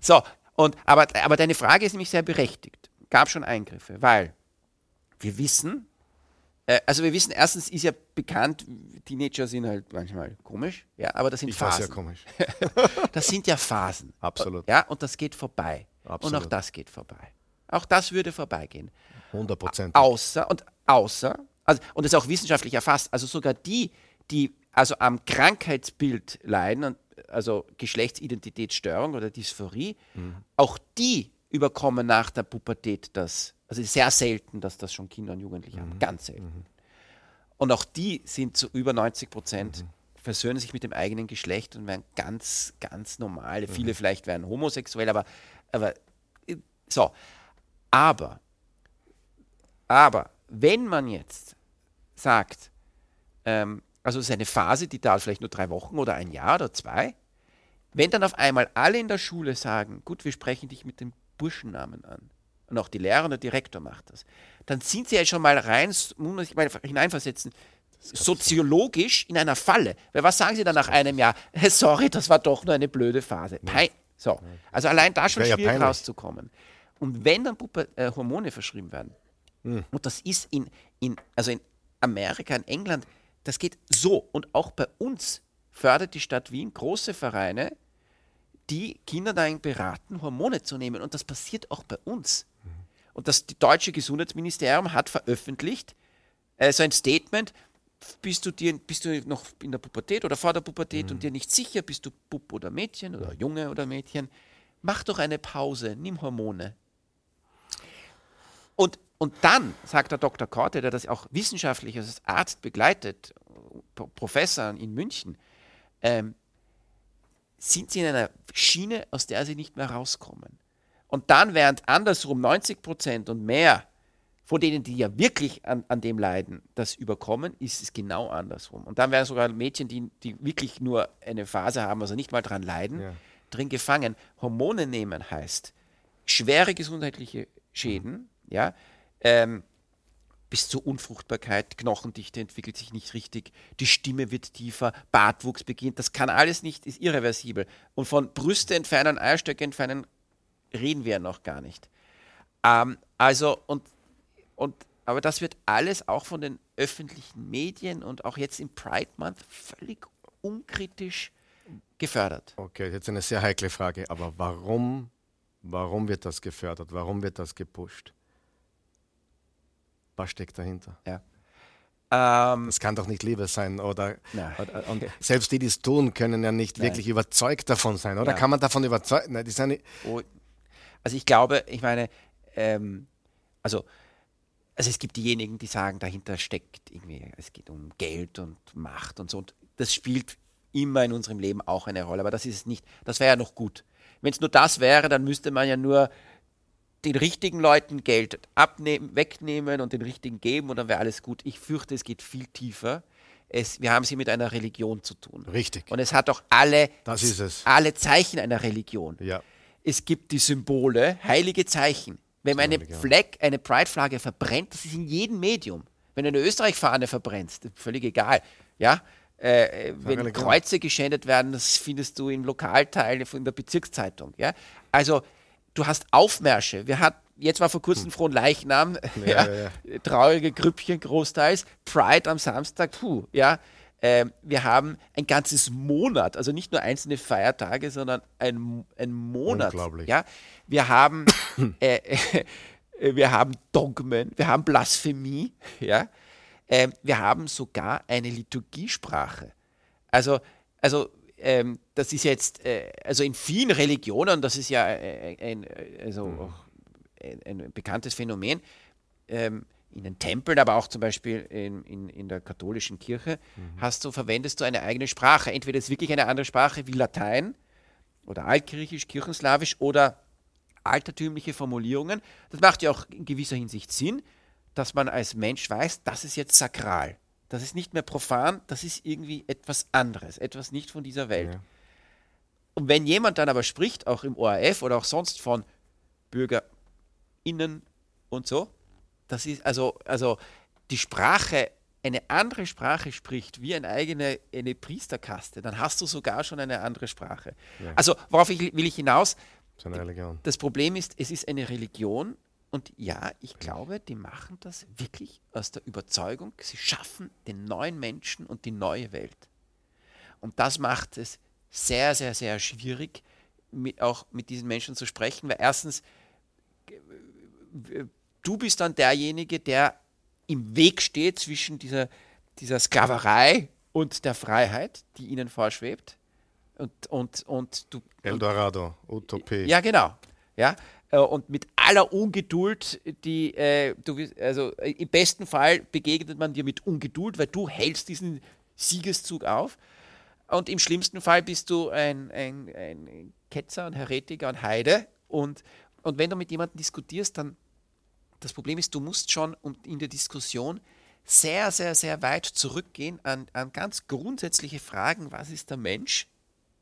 so, und, aber, aber deine Frage ist nämlich sehr berechtigt. Gab schon Eingriffe, weil wir wissen, äh, also wir wissen, erstens ist ja bekannt, Teenager sind halt manchmal komisch, ja, aber das sind Ich Phasen. komisch. Das sind ja Phasen. Absolut. Ja, und das geht vorbei. Und auch Absolut. das geht vorbei. Auch das würde vorbeigehen. 100 Prozent. Außer, und außer, also, und das ist auch wissenschaftlich erfasst, also sogar die, die also am Krankheitsbild leiden, und, also Geschlechtsidentitätsstörung oder Dysphorie, auch die überkommen nach der Pubertät das, also sehr selten, dass das schon Kinder und Jugendliche haben, ganz selten. Und auch die sind zu über 90 Prozent, versöhnen sich mit dem eigenen Geschlecht und werden ganz, ganz normale. Viele vielleicht werden homosexuell, aber, aber äh, so. Aber, aber, wenn man jetzt sagt, ähm, also es ist eine Phase, die dauert vielleicht nur drei Wochen oder ein Jahr oder zwei, wenn dann auf einmal alle in der Schule sagen, gut, wir sprechen dich mit dem Burschennamen an, und auch die Lehrer und der Direktor macht das, dann sind sie ja schon mal rein, muss man sich mal hineinversetzen, soziologisch in einer Falle. Weil was sagen sie dann nach einem Jahr? Sorry, das war doch nur eine blöde Phase. Pein so. Also allein da schon ja schwierig peinlich. rauszukommen. Und wenn dann Puppe, äh, Hormone verschrieben werden, Hm. und das ist in, in, also in Amerika, in England, das geht so. Und auch bei uns fördert die Stadt Wien große Vereine, die Kinder dahin beraten, Hormone zu nehmen. Und das passiert auch bei uns. Und das die deutsche Gesundheitsministerium hat veröffentlicht, äh, so ein Statement, bist du, dir, bist du noch in der Pubertät oder vor der Pubertät und dir nicht sicher, bist du Bub oder Mädchen oder Junge oder Mädchen, mach doch eine Pause, nimm Hormone. Und, und dann, sagt der Dr. Korte, der das auch wissenschaftlich als Arzt begleitet, Pro- Professor in München, ähm, sind sie in einer Schiene, aus der sie nicht mehr rauskommen. Und dann, während andersrum 90 Prozent und mehr von denen, die ja wirklich an, an dem leiden, das überkommen, ist es genau andersrum. Und dann werden sogar Mädchen, die, die wirklich nur eine Phase haben, also nicht mal dran leiden, Ja. drin gefangen. Hormone nehmen heißt schwere gesundheitliche Schäden, ja, ähm, bis zur Unfruchtbarkeit, Knochendichte entwickelt sich nicht richtig, die Stimme wird tiefer, Bartwuchs beginnt, das kann alles nicht, ist irreversibel. Und von Brüste entfernen, Eierstöcke entfernen, reden wir ja noch gar nicht. Ähm, also, und, und, aber das wird alles auch von den öffentlichen Medien und auch jetzt im Pride Month völlig unkritisch gefördert. Okay, jetzt eine sehr heikle Frage. Aber warum, warum wird das gefördert? Warum wird das gepusht? Was steckt dahinter? Ja. Ähm, Das kann doch nicht Liebe sein, oder? Oder- Und okay. selbst die, die es tun, können ja nicht Nein. wirklich überzeugt davon sein, oder? Ja. Kann man davon überzeugt? Nein, die sind nicht, Oh, also ich glaube, ich meine, ähm, also, also es gibt diejenigen, die sagen, dahinter steckt irgendwie, es geht um Geld und Macht und so. Und das spielt immer in unserem Leben auch eine Rolle, aber das ist es nicht. Das wäre ja noch gut. Wenn es nur das wäre, dann müsste man ja nur den richtigen Leuten Geld abnehmen, wegnehmen und den richtigen geben und dann wäre alles gut. Ich fürchte, es geht viel tiefer. Es, wir haben es hier mit einer Religion zu tun. Richtig. Und es hat auch alle, Das ist es. alle Zeichen einer Religion Ja. es gibt die Symbole, heilige Zeichen. Wenn man eine. Flag, eine Pride-Flagge verbrennt, das ist in jedem Medium. Wenn du eine Österreich-Fahne verbrennst, völlig egal. Ja? Äh, äh, wenn. Kreuze geschändet werden, das findest du im Lokalteil von der Bezirkszeitung. Ja? Also du hast Aufmärsche. Wir hat, jetzt war vor kurzem frohen Leichnam, ja, ja, traurige Grüppchen großteils, Pride am Samstag, puh, ja. Ähm, wir haben ein ganzes Monat, also nicht nur einzelne Feiertage, sondern ein, ein Monat. Unglaublich. Ja? Wir haben äh, äh, wir haben Dogmen, wir haben Blasphemie, ja. Ähm, wir haben sogar eine Liturgiesprache. Also, also ähm, das ist jetzt, äh, also in vielen Religionen, das ist ja äh, ein, also mhm. ein, ein, bekanntes Phänomen, ähm, in den Tempeln, aber auch zum Beispiel in, in, in der katholischen Kirche, mhm. hast du, verwendest du eine eigene Sprache. Entweder ist wirklich eine andere Sprache wie Latein oder Altgriechisch, Kirchenslawisch oder altertümliche Formulierungen. Das macht ja auch in gewisser Hinsicht Sinn, dass man als Mensch weiß, das ist jetzt sakral. Das ist nicht mehr profan, das ist irgendwie etwas anderes, etwas nicht von dieser Welt. Ja. Und wenn jemand dann aber spricht, auch im ORF oder auch sonst von BürgerInnen und so, das ist also, also die Sprache, eine andere Sprache spricht, wie eine eigene eine Priesterkaste, dann hast du sogar schon eine andere Sprache. Ja. Also worauf ich, will ich hinaus? Das, das Problem ist, es ist eine Religion und ja, ich glaube, die machen das wirklich aus der Überzeugung, sie schaffen den neuen Menschen und die neue Welt. Und das macht es sehr, sehr, sehr schwierig, mit, auch mit diesen Menschen zu sprechen, weil erstens du bist dann derjenige, der im Weg steht zwischen dieser, dieser Sklaverei und der Freiheit, die ihnen vorschwebt. Und, und, und du. Eldorado, Utopie. Ja, genau. Ja, und mit aller Ungeduld, die äh, du, also äh, im besten Fall begegnet man dir mit Ungeduld, weil du hältst diesen Siegeszug auf. Und im schlimmsten Fall bist du ein, ein, ein Ketzer und Heretiker und Heide. Und, und wenn du mit jemandem diskutierst, dann das Problem ist, du musst schon in der Diskussion sehr, sehr, sehr weit zurückgehen an, an ganz grundsätzliche Fragen, was ist der Mensch?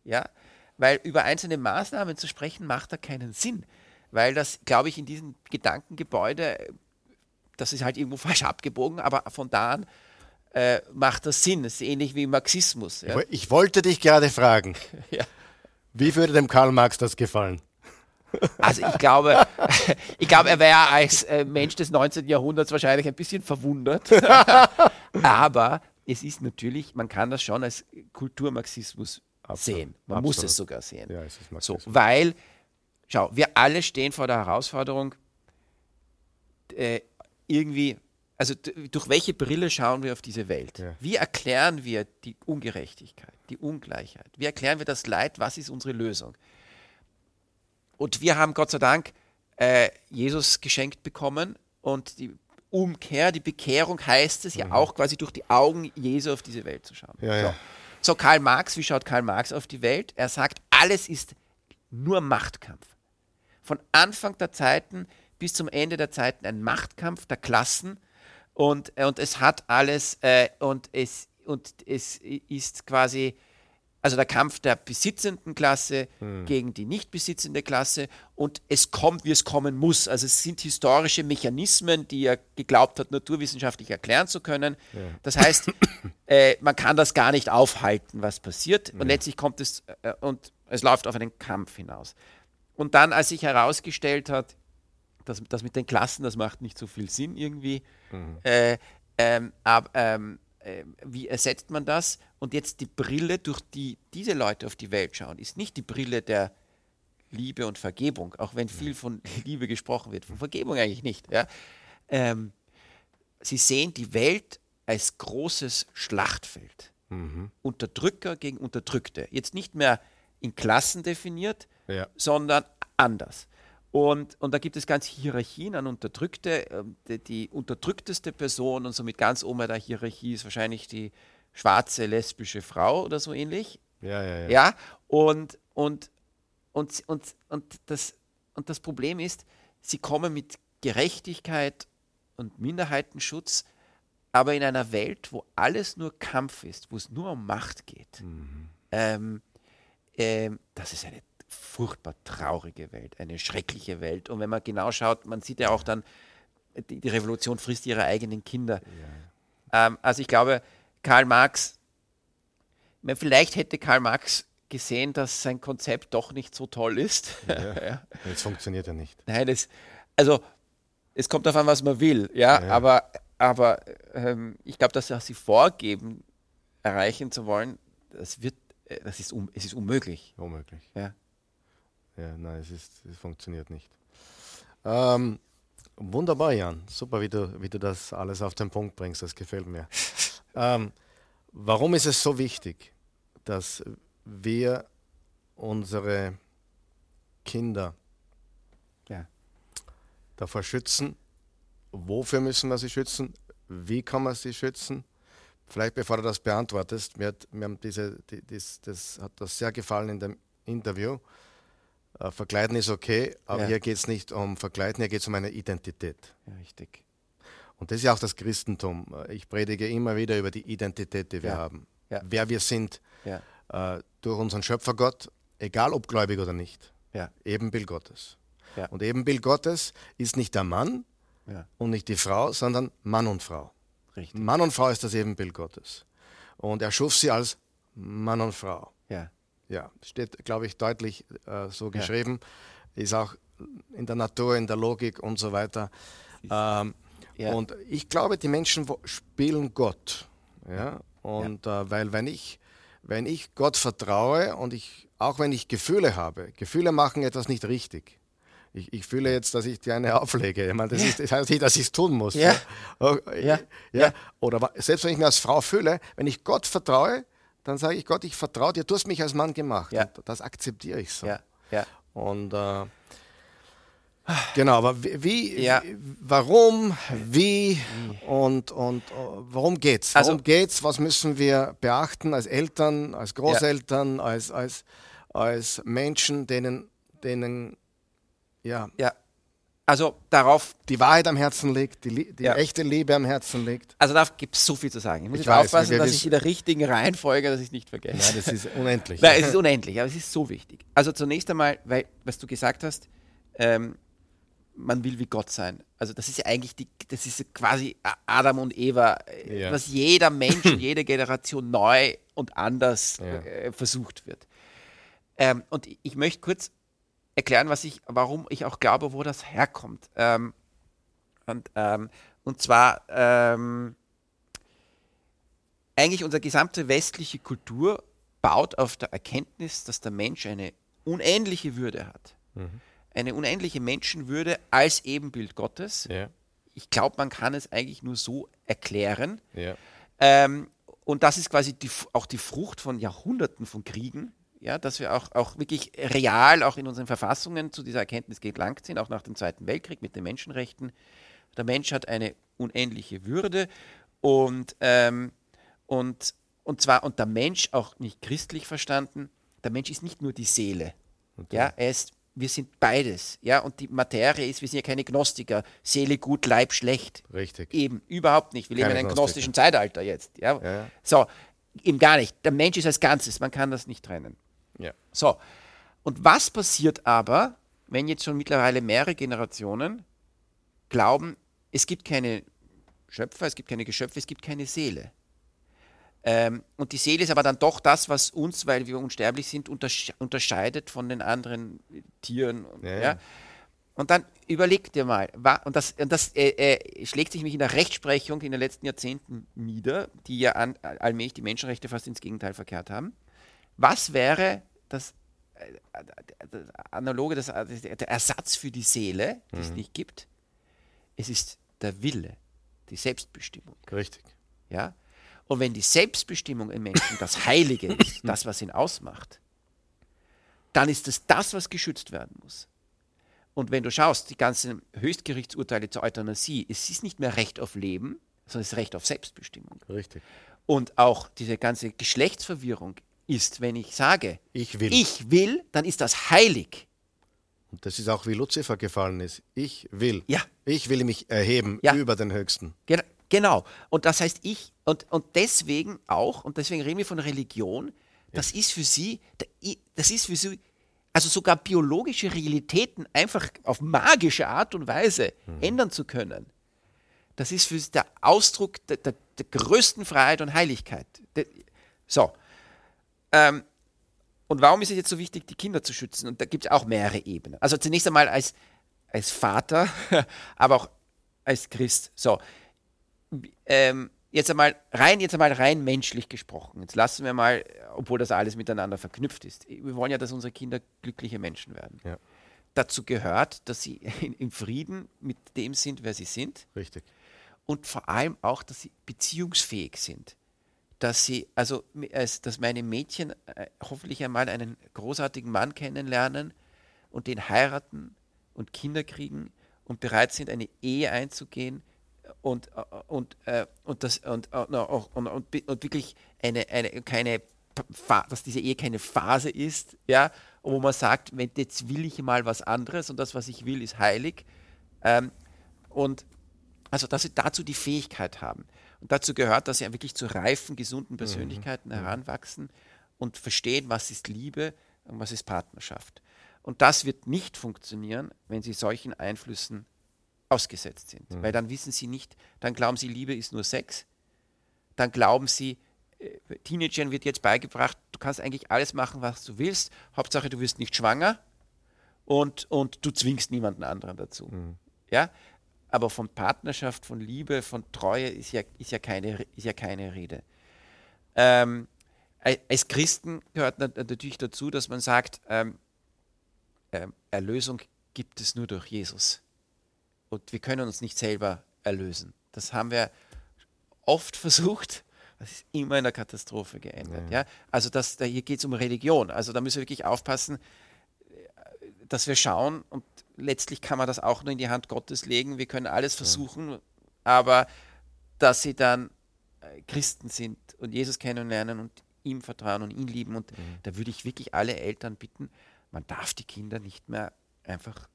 Ja, weil über einzelne Maßnahmen zu sprechen, macht da keinen Sinn. Weil das, glaube ich, in diesem Gedankengebäude, das ist halt irgendwo falsch abgebogen, aber von da an äh, macht das Sinn. Das ist ähnlich wie Marxismus. Ja? Ich wollte dich gerade fragen, ja. wie würde dem Karl Marx das gefallen? Also ich glaube, ich glaube, er wäre als äh, Mensch des 19. Jahrhunderts wahrscheinlich ein bisschen verwundert. Aber es ist natürlich, man kann das schon als Kulturmarxismus sehen. Man Absolut. muss es sogar sehen. Ja, es so, weil, schau, wir alle stehen vor der Herausforderung, äh, irgendwie, also durch welche Brille schauen wir auf diese Welt? Ja. Wie erklären wir die Ungerechtigkeit, die Ungleichheit? Wie erklären wir das Leid? Was ist unsere Lösung? Und wir haben Gott sei Dank äh, Jesus geschenkt bekommen und die Umkehr, die Bekehrung heißt es mhm. ja auch quasi durch die Augen Jesu auf diese Welt zu schauen. Ja, so. Ja. so, Karl Marx, wie schaut Karl Marx auf die Welt? Er sagt, alles ist nur Machtkampf. Von Anfang der Zeiten bis zum Ende der Zeiten ein Machtkampf der Klassen und, und es hat alles äh, und, es, und es ist quasi also der Kampf der besitzenden Klasse hm. gegen die nicht besitzende Klasse und es kommt, wie es kommen muss. Also es sind historische Mechanismen, die er geglaubt hat, naturwissenschaftlich erklären zu können. Ja. Das heißt, äh, man kann das gar nicht aufhalten, was passiert. Und letztlich kommt es äh, und es läuft auf einen Kampf hinaus. Und dann, als sich herausgestellt hat, dass das mit den Klassen, das macht nicht so viel Sinn irgendwie, mhm. äh, ähm, ab, ähm, äh, wie ersetzt man das? Und jetzt die Brille, durch die diese Leute auf die Welt schauen, ist nicht die Brille der Liebe und Vergebung, auch wenn viel von Liebe gesprochen wird, von Vergebung eigentlich nicht. Ja? Ähm, sie sehen die Welt als großes Schlachtfeld. Mhm. Unterdrücker gegen Unterdrückte. Jetzt nicht mehr in Klassen definiert, ja. sondern anders. Und, und da gibt es ganz Hierarchien an Unterdrückte. Ähm, die, die, unterdrückteste Person und somit ganz oben der Hierarchie ist wahrscheinlich die schwarze lesbische Frau oder so ähnlich. Ja, ja, ja. ja? Und, und, und, und, und, das, und das Problem ist, sie kommen mit Gerechtigkeit und Minderheitenschutz, aber in einer Welt, wo alles nur Kampf ist, wo es nur um Macht geht. Mhm. Ähm, ähm, das ist eine furchtbar traurige Welt, eine schreckliche Welt. Und wenn man genau schaut, man sieht ja auch dann, die, die Revolution frisst ihre eigenen Kinder. Ja. Ähm, also ich glaube, Karl Marx, vielleicht hätte Karl Marx gesehen, dass sein Konzept doch nicht so toll ist. Ja, ja. Jetzt funktioniert er nicht. Nein, das, also es kommt darauf an, was man will, ja, ja. aber, aber ähm, ich glaube, dass sie vorgeben, erreichen zu wollen, das wird, äh, das ist, um, es ist unmöglich. Unmöglich. Ja. Ja, nein, es, ist, es funktioniert nicht. Ähm, Wunderbar, Jan. Super, wie du, wie du das alles auf den Punkt bringst. Das gefällt mir. ähm, warum ist es so wichtig, dass wir unsere Kinder Ja. davor schützen? Wofür müssen wir sie schützen? Wie kann man sie schützen? Vielleicht bevor du das beantwortest, mir, hat, mir haben diese, die, dies, das hat das sehr gefallen in dem Interview. Äh, Verkleiden ist okay, aber Ja. hier geht es nicht um Verkleiden, hier geht es um eine Identität. ja, richtig. Und das ist ja auch das Christentum. Ich predige immer wieder über die Identität, die wir Ja. haben. Ja. Wer wir sind äh, durch unseren Schöpfergott, egal ob gläubig oder nicht. ja, Ebenbild Gottes. Ja. Und Ebenbild Gottes ist nicht der Mann und nicht die Frau, sondern Mann und Frau. richtig. Mann und Frau ist das Ebenbild Gottes. Und er schuf sie als Mann und Frau. Ja, Ja, steht, glaube ich, deutlich äh, so geschrieben. Ist auch in der Natur, in der Logik und so weiter. Ähm, Ja. Und ich glaube, die Menschen spielen Gott. Ja? Und Äh, weil wenn ich, wenn ich Gott vertraue und ich, auch wenn ich Gefühle habe, Gefühle machen etwas nicht richtig. Ich, ich fühle jetzt, dass ich dir eine auflege. Ich meine, das, ist, das heißt nicht, dass ich es tun muss. Ja. Oh, Ja. ja. Oder selbst wenn ich mir als Frau fühle, wenn ich Gott vertraue, dann sage ich Gott, ich vertraue dir, du hast mich als Mann gemacht. Ja. Das akzeptiere ich so. ja, ja. Und äh, genau, aber wie, wie Ja. warum, wie und, und äh, worum geht's? Worum Also- geht's? Was müssen wir beachten als Eltern, als Großeltern, als, als, als Menschen, denen, denen ja, Ja, also darauf, die Wahrheit am Herzen liegt, die, die Ja. echte Liebe am Herzen liegt? also da gibt es so viel zu sagen. Ich muss Ich jetzt weiß, aufpassen, dass ich in der richtigen Reihenfolge, dass ich es nicht vergesse. Ja, das ist unendlich. Nein, es ist unendlich, aber es ist so wichtig. Also zunächst einmal, weil, was du gesagt hast, ähm, man will wie Gott sein. Also das ist ja eigentlich die, das ist quasi Adam und Eva, äh, Ja. was jeder Mensch, jede Generation neu und anders Ja. äh, versucht wird. Ähm, und ich möchte kurz erklären, was ich, warum ich auch glaube, wo das herkommt. Ähm, und, ähm, und zwar ähm, eigentlich unsere gesamte westliche Kultur baut auf der Erkenntnis, dass der Mensch eine unendliche Würde hat. Eine unendliche Menschenwürde als Ebenbild Gottes. ja, Ich glaube, man kann es eigentlich nur so erklären. ja. Ähm, und das ist quasi die, auch die Frucht von Jahrhunderten von Kriegen, ja, dass wir auch, auch wirklich real, auch in unseren Verfassungen zu dieser Erkenntnis gelangt sind, auch nach dem Zweiten Weltkrieg mit den Menschenrechten. Der Mensch hat eine unendliche Würde und, ähm, und, und zwar, und der Mensch, auch nicht christlich verstanden, der Mensch ist nicht nur die Seele. Ja, er ist, wir sind beides. Ja, und die Materie ist, wir sind ja keine Gnostiker. Seele gut, Leib schlecht. Richtig. Eben, überhaupt nicht. Wir leben Keine in einem gnostischen Zeitalter jetzt. Ja, ja. So, eben gar nicht. Der Mensch ist als Ganzes, man kann das nicht trennen. Ja. So, und was passiert aber, wenn jetzt schon mittlerweile mehrere Generationen glauben, es gibt keine Schöpfer, es gibt keine Geschöpfe, es gibt keine Seele. Ähm, und die Seele ist aber dann doch das, was uns, weil wir unsterblich sind, untersche unterscheidet von den anderen Tieren. Ja, Ja. Und dann überleg dir mal, und das, und das äh, äh, schlägt sich mich in der Rechtsprechung in den letzten Jahrzehnten nieder, die ja an, allmählich die Menschenrechte fast ins Gegenteil verkehrt haben. Was wäre das äh, das Analoge, das, der Ersatz für die Seele, die es nicht gibt? Es ist der Wille, die Selbstbestimmung. Richtig. Ja? Und wenn die Selbstbestimmung im Menschen das Heilige ist, das, was ihn ausmacht, dann ist es das, was geschützt werden muss. Und wenn du schaust, die ganzen Höchstgerichtsurteile zur Euthanasie, es ist nicht mehr Recht auf Leben, sondern es ist Recht auf Selbstbestimmung. Richtig. Und auch diese ganze Geschlechtsverwirrung ist, wenn ich sage, Ich will. ich will, dann ist das heilig. Und das ist auch wie Luzifer gefallen ist. Ich will. Ja. Ich will mich erheben Ja. über den Höchsten. Gen genau. Und das heißt, ich, und, und deswegen auch, und deswegen reden wir von Religion, das ist für sie, das ist für sie, also sogar biologische Realitäten einfach auf magische Art und Weise ändern zu können. Das ist für sie der Ausdruck der, der, der größten Freiheit und Heiligkeit. So. Ähm, und warum ist es jetzt so wichtig, die Kinder zu schützen? Und da gibt es auch mehrere Ebenen. Also zunächst einmal als, als Vater, aber auch als Christ. So, ähm, jetzt einmal rein, jetzt einmal rein menschlich gesprochen. Jetzt lassen wir mal, obwohl das alles miteinander verknüpft ist. Wir wollen ja, dass unsere Kinder glückliche Menschen werden. Ja. dazu gehört, dass sie in, in Frieden mit dem sind, wer sie sind. Richtig. Und vor allem auch, dass sie beziehungsfähig sind. Dass sie, also, dass meine Mädchen äh, hoffentlich einmal einen großartigen Mann kennenlernen und den heiraten und Kinder kriegen und bereit sind, eine Ehe einzugehen und, äh, und, äh, und, das, und, und, und, und wirklich eine, eine, keine, dass diese Ehe keine Phase ist, ja, wo man sagt, wenn, jetzt will ich mal was anderes und das, was ich will, ist heilig. Ähm, und also, dass sie dazu die Fähigkeit haben. Und dazu gehört, dass sie wirklich zu reifen, gesunden Persönlichkeiten mhm. heranwachsen und verstehen, was ist Liebe und was ist Partnerschaft. Und das wird nicht funktionieren, wenn sie solchen Einflüssen ausgesetzt sind. Mhm. Weil dann wissen sie nicht, dann glauben sie, Liebe ist nur Sex. Dann glauben sie, äh, Teenagern wird jetzt beigebracht, du kannst eigentlich alles machen, was du willst. Hauptsache, du wirst nicht schwanger und, und du zwingst niemanden anderen dazu. Mhm. Ja? Aber von Partnerschaft, von Liebe, von Treue ist ja, ist ja, keine, ist ja keine Rede. Ähm, als Christen gehört natürlich dazu, dass man sagt, ähm, äh, Erlösung gibt es nur durch Jesus. Und wir können uns nicht selber erlösen. Das haben wir oft versucht das ist immer in der Katastrophe geendet. Ja. ja? Also das, da, hier geht es um Religion. Also da müssen wir wirklich aufpassen, dass wir schauen und letztlich kann man das auch nur in die Hand Gottes legen. Wir können alles versuchen, ja. aber dass sie dann äh, Christen sind und Jesus kennenlernen und ihm vertrauen und ihn lieben. Und mhm. da würde ich wirklich alle Eltern bitten, man darf die Kinder nicht mehr einfach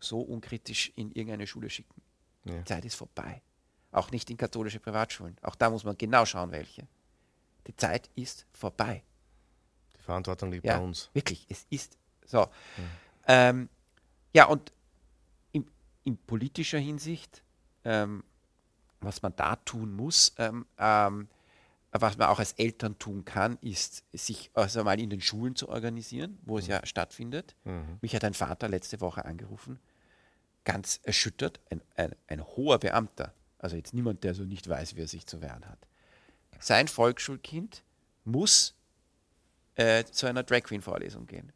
so unkritisch in irgendeine Schule schicken. Ja. Die Zeit ist vorbei. Auch nicht in katholische Privatschulen. Auch da muss man genau schauen, welche. Die Zeit ist vorbei. Die Verantwortung liegt ja, bei uns. Wirklich, es ist so. Mhm. Ähm, ja, und in, in, politischer Hinsicht, ähm, was man da tun muss, ähm, ähm, was man auch als Eltern tun kann, ist, sich also mal in den Schulen zu organisieren, wo es mhm. ja stattfindet. Mhm. Mich hat ein Vater letzte Woche angerufen, ganz erschüttert, ein, ein, ein hoher Beamter, also jetzt niemand, der so nicht weiß, wie er sich zu wehren hat. Sein Volksschulkind muss äh, zu einer Drag Queen Vorlesung gehen.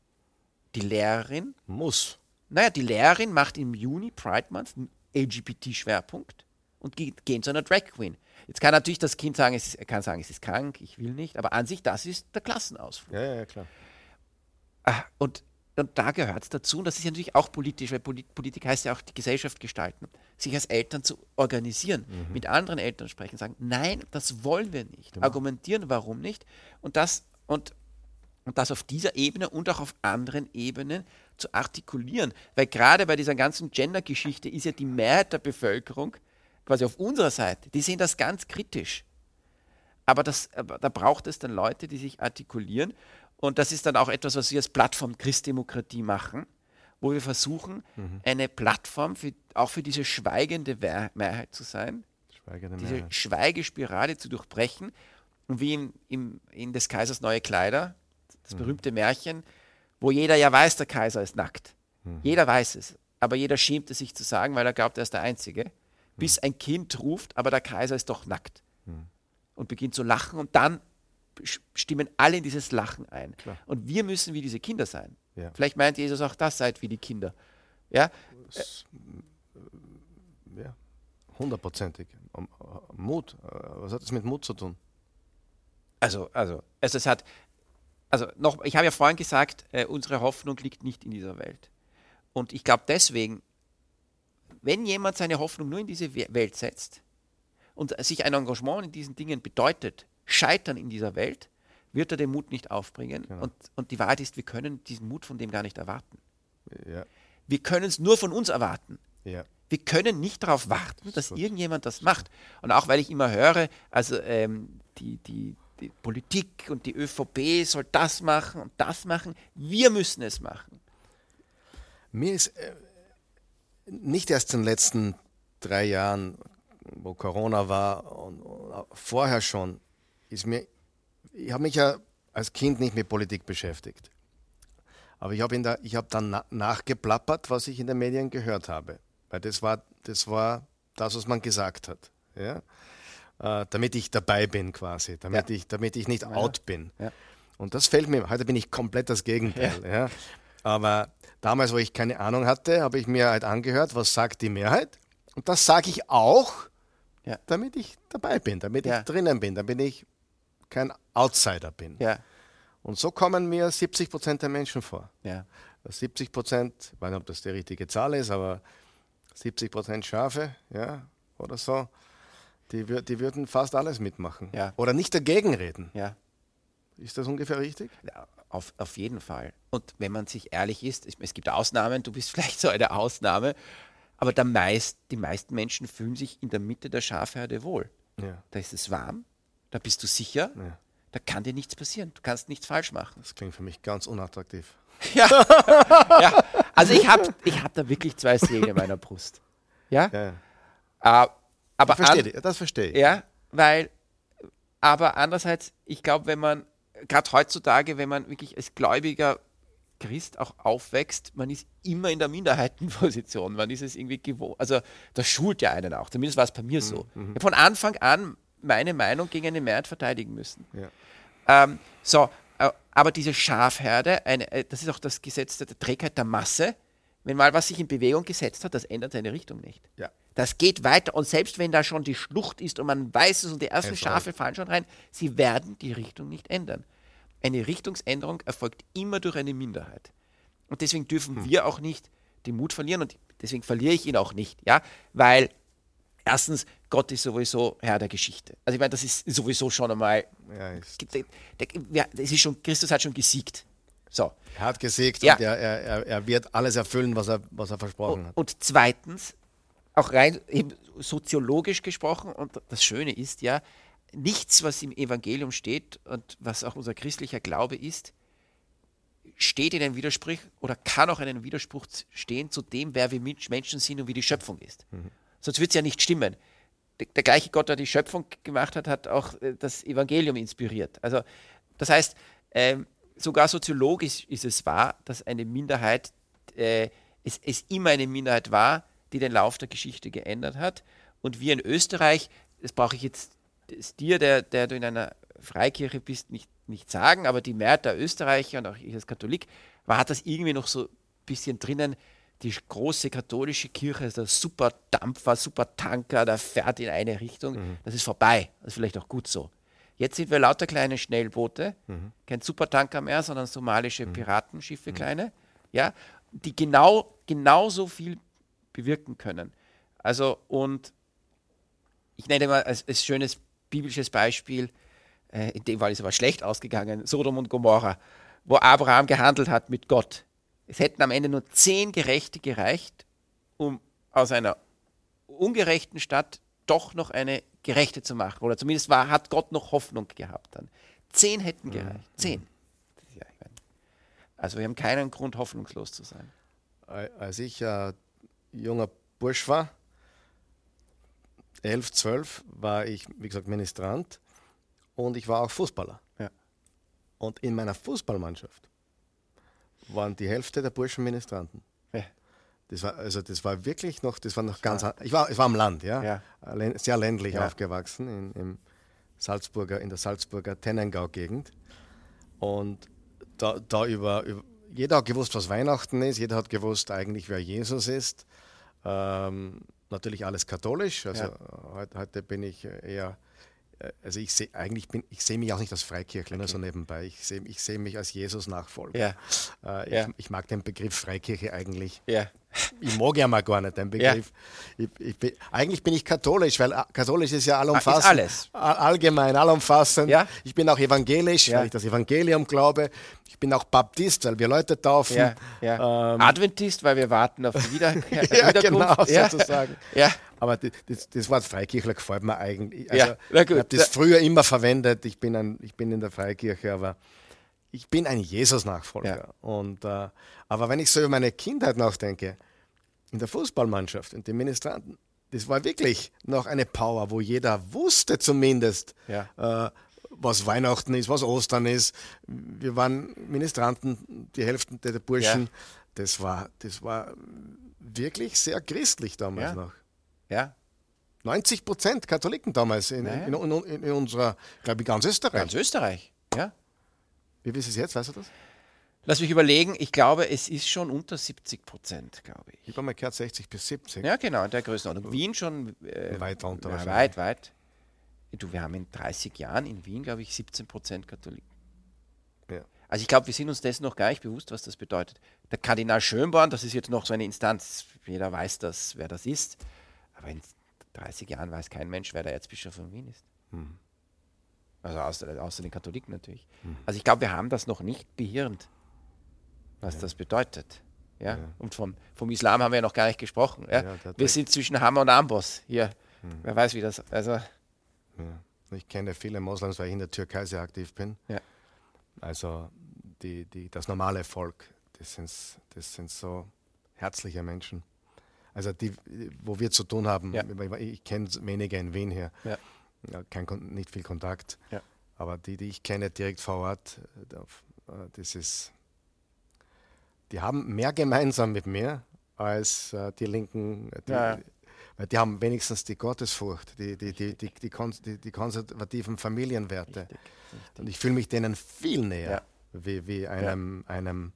Die Lehrerin muss. Naja, die Lehrerin macht im Juni Pride Month einen LGBT-Schwerpunkt und geht, geht zu einer Drag Queen. Jetzt kann natürlich das Kind sagen, es ist, kann sagen, es ist krank, ich will nicht, aber an sich, das ist der Klassenausflug. Ja, ja, klar. Ah, und und da gehört es dazu, und das ist ja natürlich auch politisch, weil Politik heißt ja auch die Gesellschaft gestalten, sich als Eltern zu organisieren, mhm. mit anderen Eltern sprechen, sagen, nein, das wollen wir nicht, genau. argumentieren, warum nicht, und das, und, und das auf dieser Ebene und auch auf anderen Ebenen zu artikulieren, weil gerade bei dieser ganzen Gender-Geschichte ist ja die Mehrheit der Bevölkerung quasi auf unserer Seite, die sehen das ganz kritisch. Aber, das, aber da braucht es dann Leute, die sich artikulieren und das ist dann auch etwas, was wir als Plattform Christdemokratie machen, wo wir versuchen, mhm. eine Plattform für, auch für diese schweigende Mehrheit zu sein, schweigende diese Mehrheit. Schweigespirale zu durchbrechen. Und wie in, in, in des Kaisers neue Kleider, das mhm. berühmte Märchen, wo jeder ja weiß, der Kaiser ist nackt. Mhm. Jeder weiß es, aber jeder schämt es sich zu sagen, weil er glaubt, er ist der Einzige. Bis mhm. ein Kind ruft, aber der Kaiser ist doch nackt. Mhm. Und beginnt zu lachen und dann stimmen alle in dieses Lachen ein. Klar. Und wir müssen wie diese Kinder sein. Ja. Vielleicht meint Jesus auch, das seid wie die Kinder. Ja, das, ja hundertprozentig. Mut, äh, was hat das mit Mut zu tun? Also, also, also es hat, also noch, ich habe ja vorhin gesagt, äh, unsere Hoffnung liegt nicht in dieser Welt. Und ich glaube deswegen, wenn jemand seine Hoffnung nur in diese Welt setzt und sich ein Engagement in diesen Dingen bedeutet, scheitern in dieser Welt, wird er den Mut nicht aufbringen. Genau. Und, und die Wahrheit ist, wir können diesen Mut von dem gar nicht erwarten. Ja. Wir können es nur von uns erwarten. Ja. Wir können nicht darauf warten, dass irgendjemand das macht. Und auch weil ich immer höre, also ähm, die, die, die Politik und die ÖVP soll das machen und das machen, wir müssen es machen. Mir ist äh, nicht erst in den letzten drei Jahren, wo Corona war und, vorher schon, ist mir, ich habe mich ja als Kind nicht mit Politik beschäftigt. Aber ich habe hab dann na, nachgeplappert, was ich in den Medien gehört habe. Weil das war das, war das was man gesagt hat. Ja? Äh, damit ich dabei bin quasi, damit, ja. ich, damit ich nicht out bin. Ja. Und das fällt mir, heute bin ich komplett das Gegenteil. Ja. Aber damals, wo ich keine Ahnung hatte, habe ich mir halt angehört, was sagt die Mehrheit. Und das sage ich auch, damit ich dabei bin, damit ich drinnen bin, damit ich kein Outsider bin. Ja, Und so kommen mir 70 Prozent der Menschen vor. ja, 70 Prozent, ich weiß nicht, ob das die richtige Zahl ist, aber 70 Prozent Schafe, ja, oder so, die, wür- die würden fast alles mitmachen. Ja. Oder nicht dagegen reden. ja. Ist das ungefähr richtig? Ja, Auf, auf jeden Fall. Und wenn man sich ehrlich ist, es, gibt Ausnahmen, du bist vielleicht so eine Ausnahme, aber der meist, die meisten Menschen fühlen sich in der Mitte der Schafherde wohl. Ja. Da ist es warm, da bist du sicher, Ja. da kann dir nichts passieren, du kannst nichts falsch machen. Das klingt für mich ganz unattraktiv. Ja, ja. also ich habe ich hab da wirklich zwei Seelen in meiner Brust. Ja, Ja, ja. Aber Verstehe, an- das verstehe ich. Ja, weil, aber andererseits, ich glaube, wenn man, gerade heutzutage, wenn man wirklich als gläubiger Christ auch aufwächst, man ist immer in der Minderheitenposition. Man ist es irgendwie gewohnt. Also, das schult ja einen auch. Zumindest war es bei mir so. Ich habe von Anfang an meine Meinung gegen eine Mehrheit verteidigen müssen. Ja. Ähm, so, äh, aber diese Schafherde, eine, äh, das ist auch das Gesetz der Trägheit der Masse. Wenn mal was sich in Bewegung gesetzt hat, das ändert seine Richtung nicht. Ja. Das geht weiter und selbst wenn da schon die Schlucht ist und man weiß es und die ersten Schafe fallen schon rein, sie werden die Richtung nicht ändern. Eine Richtungsänderung erfolgt immer durch eine Minderheit. Und deswegen dürfen wir auch nicht den Mut verlieren und deswegen verliere ich ihn auch nicht, ja, weil erstens Gott ist sowieso Herr der Geschichte. Also ich meine, das ist sowieso schon einmal Ja, ist, der, der, es ist schon, Christus hat schon gesiegt. So. er hat gesiegt Ja. und er, er, er, er wird alles erfüllen, was er, was er versprochen Und, hat. und zweitens, auch rein eben soziologisch gesprochen, und das Schöne ist ja, nichts, was im Evangelium steht und was auch unser christlicher Glaube ist, steht in einem Widerspruch oder kann auch in einem Widerspruch stehen zu dem, wer wir Mensch- Menschen sind und wie die Schöpfung ist. Sonst wird es ja nicht stimmen. Der, der gleiche Gott, der die Schöpfung gemacht hat, hat auch äh, das Evangelium inspiriert. Also das heißt, ähm, sogar soziologisch ist es wahr, dass eine Minderheit, äh, es, es immer eine Minderheit war, die den Lauf der Geschichte geändert hat. Und wir in Österreich, das brauche ich jetzt dir, der, der du in einer Freikirche bist, nicht, nicht sagen, aber die Mehrheit der Österreicher und auch ich als Katholik, war, hat das irgendwie noch so ein bisschen drinnen, die große katholische Kirche ist der super Dampfer, super Tanker, der fährt in eine Richtung. Das ist vorbei. Das ist vielleicht auch gut so. Jetzt sind wir lauter kleine Schnellboote, kein Supertanker mehr, sondern somalische Piratenschiffe, kleine, ja, die genau genauso viel bewirken können. Also und ich nenne mal als, als schönes biblisches Beispiel, äh, in dem Fall ist aber schlecht ausgegangen, Sodom und Gomorra, wo Abraham gehandelt hat mit Gott. Es hätten am Ende nur zehn Gerechte gereicht, um aus einer ungerechten Stadt doch noch eine gerechte zu machen. Oder zumindest war, hat Gott noch Hoffnung gehabt dann. Zehn hätten gereicht. Zehn. Meine, also wir haben keinen Grund, hoffnungslos zu sein. Als ich äh, junger Bursch war, 11, 12, war ich, wie gesagt, Ministrant und ich war auch Fußballer. Ja. Und in meiner Fußballmannschaft waren die Hälfte der Burschen Ministranten. Ja. Das war, also das war wirklich noch, das war noch ganz, an- ich war, ich war am Land, ja, Ja. Län- sehr ländlich Ja. aufgewachsen in, im Salzburger, in der Salzburger Tennengau-Gegend. Und da, da über, über, jeder hat gewusst, was Weihnachten ist, jeder hat gewusst eigentlich, wer Jesus ist. Ähm, natürlich alles katholisch, also Ja. heute, heute bin ich eher, äh, also ich sehe eigentlich bin, ich sehe mich auch nicht als Freikirchler, nur so nebenbei. Ich sehe ich sehe mich als Jesus-Nachfolger. Ja. Äh, ich, Ja. ich mag den Begriff Freikirche eigentlich. Ja. Ich mag ja mal gar nicht den Begriff. Ich, ich bin, eigentlich bin ich katholisch, weil äh, katholisch ist ja allumfassend. Ah, alles. All- Allgemein, allumfassend. Ja. Ich bin auch evangelisch, Ja. weil ich das Evangelium glaube. Ich bin auch Baptist, weil wir Leute taufen. Ja, ja. Ähm, Adventist, weil wir warten auf die Wieder ja, Wiederkunft. genau, ja. sozusagen. Ja. Aber das, das, Wort Freikirchler gefällt mir eigentlich. Also, Ja. Ich habe das früher immer verwendet. Ich bin, ein, ich bin in der Freikirche, aber ich bin ein Jesus-Nachfolger. Ja. Und, äh, aber wenn ich so über meine Kindheit nachdenke, in der Fußballmannschaft und den Ministranten, das war wirklich noch eine Power, wo jeder wusste zumindest, Ja. äh, was Weihnachten ist, was Ostern ist. Wir waren Ministranten, die Hälfte der Burschen. Ja. Das, war, das war wirklich sehr christlich damals noch. ja. 90 Prozent Katholiken damals in, Ja, ja. in, in, in unserer, glaube ich, ganz Österreich. Ganz Österreich. Ja. Wie ist es jetzt, weißt du das? Lass mich überlegen, ich glaube, es ist schon unter 70 Prozent, glaube ich. Ich habe mal gehört 60 bis 70. Ja, genau, in der Größenordnung. Wien schon äh, Weit drunter ja, weit, weit. Du, wir haben in 30 Jahren in Wien, glaube ich, 17 Prozent Katholiken. Ja. Also ich glaube, wir sind uns dessen noch gar nicht bewusst, was das bedeutet. Der Kardinal Schönborn, das ist jetzt noch so eine Instanz, jeder weiß das, wer das ist. Aber in 30 Jahren weiß kein Mensch, wer der Erzbischof von Wien ist. Hm. Also außer, außer den Katholiken natürlich. Also ich glaube, wir haben das noch nicht behirnt, was das bedeutet. Ja? Ja. Und vom, vom Islam haben wir ja noch gar nicht gesprochen. Ja? Ja, wir sind zwischen Hammer und Amboss hier. Wer weiß, wie das. Also, Ja. Ich kenne viele Moslems, weil ich in der Türkei sehr aktiv bin. Ja. Also die, die, das normale Volk, das sind, das sind so herzliche Menschen. Also die, wo wir zu tun haben, Ja. ich, ich kenne weniger in Wien hier, Ja. Ja, kein, nicht viel Kontakt. Ja. Aber die, die ich kenne direkt vor Ort, äh, da- das ist, die haben mehr gemeinsam mit mir als äh, die Linken. Die, Ja. Weil die haben wenigstens die Gottesfurcht, die, die, die, die, die, die, die konservativen Familienwerte. richtig, richtig. Und ich fühle mich denen viel näher, Ja. wie, wie einem, einem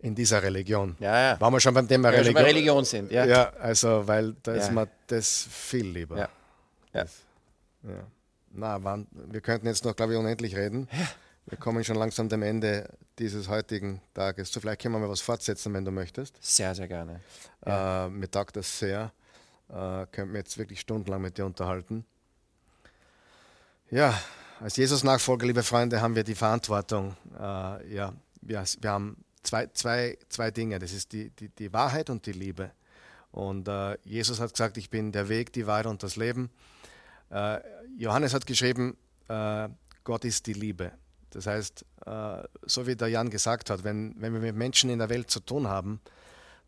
in dieser Religion. Ja, ja. Waren wir schon beim Thema Religion? Religion sind, ja. Ja, also, weil da ist Ja. mir das viel lieber. Ja. Ja. Das, ja. Na, wann, wir könnten jetzt noch, glaube ich, unendlich reden. Wir kommen schon langsam dem Ende dieses heutigen Tages. So, vielleicht können wir mal was fortsetzen, wenn du möchtest. Sehr, sehr gerne. Äh, mir taugt das sehr. Äh, könnten wir jetzt wirklich stundenlang mit dir unterhalten. Ja, als Jesus-Nachfolger, liebe Freunde, haben wir die Verantwortung. Äh, ja, wir, wir haben zwei, zwei, zwei Dinge. Das ist die, die, die Wahrheit und die Liebe. Und äh, Jesus hat gesagt, ich bin der Weg, die Wahrheit und das Leben. Äh, Johannes hat geschrieben, äh, Gott ist die Liebe. Das heißt, äh, so wie der Jan gesagt hat, wenn, wenn wir mit Menschen in der Welt zu tun haben,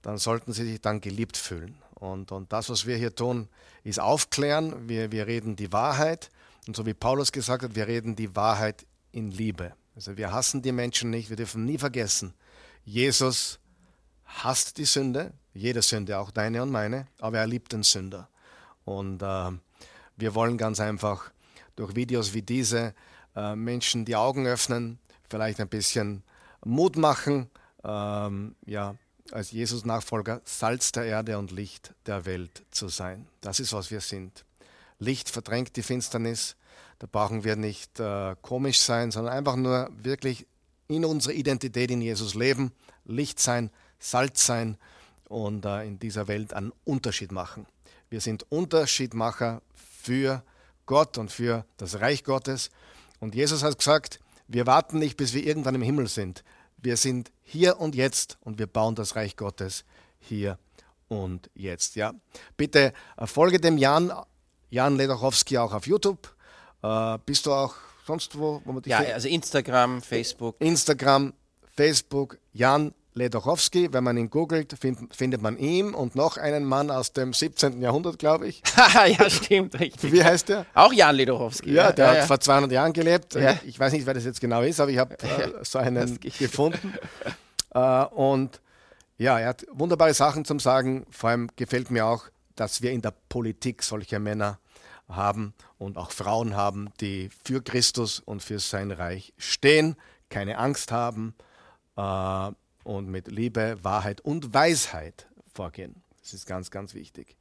dann sollten sie sich dann geliebt fühlen. Und, und das, was wir hier tun, ist aufklären. Wir, wir reden die Wahrheit. Und so wie Paulus gesagt hat, wir reden die Wahrheit in Liebe. Also wir hassen die Menschen nicht. Wir dürfen nie vergessen, Jesus hasst die Sünde, jede Sünde, auch deine und meine, aber er liebt den Sünder. Und äh, wir wollen ganz einfach durch Videos wie diese äh, Menschen die Augen öffnen, vielleicht ein bisschen Mut machen, ähm, ja, als Jesus-Nachfolger Salz der Erde und Licht der Welt zu sein. Das ist, was wir sind. Licht verdrängt die Finsternis. Da brauchen wir nicht äh, komisch sein, sondern einfach nur wirklich in unserer Identität in Jesus leben, Licht sein, Salz sein und äh, in dieser Welt einen Unterschied machen. Wir sind Unterschiedmacher für Gott und für das Reich Gottes. Und Jesus hat gesagt, wir warten nicht, bis wir irgendwann im Himmel sind. Wir sind hier und jetzt und wir bauen das Reich Gottes hier und jetzt. Ja, bitte äh, folge dem Jan, Jan Ledachowski auch auf YouTube. Äh, bist du auch sonst wo, wo man dich Ja, also Instagram, Facebook. Instagram, Facebook, Jan Ledachowski. Wenn man ihn googelt, find, findet man ihn und noch einen Mann aus dem 17. Jahrhundert, glaube ich. Ja, stimmt, richtig. Wie heißt der? Auch Jan Ledorowski. Ja, der hat vor 200 Jahren gelebt. Ja. Ich weiß nicht, wer das jetzt genau ist, aber ich habe äh, so einen gefunden. äh, und ja, er hat wunderbare Sachen zum Sagen. Vor allem gefällt mir auch, dass wir in der Politik solche Männer haben und auch Frauen haben, die für Christus und für sein Reich stehen, keine Angst haben äh, und mit Liebe, Wahrheit und Weisheit vorgehen. Das ist ganz, ganz wichtig.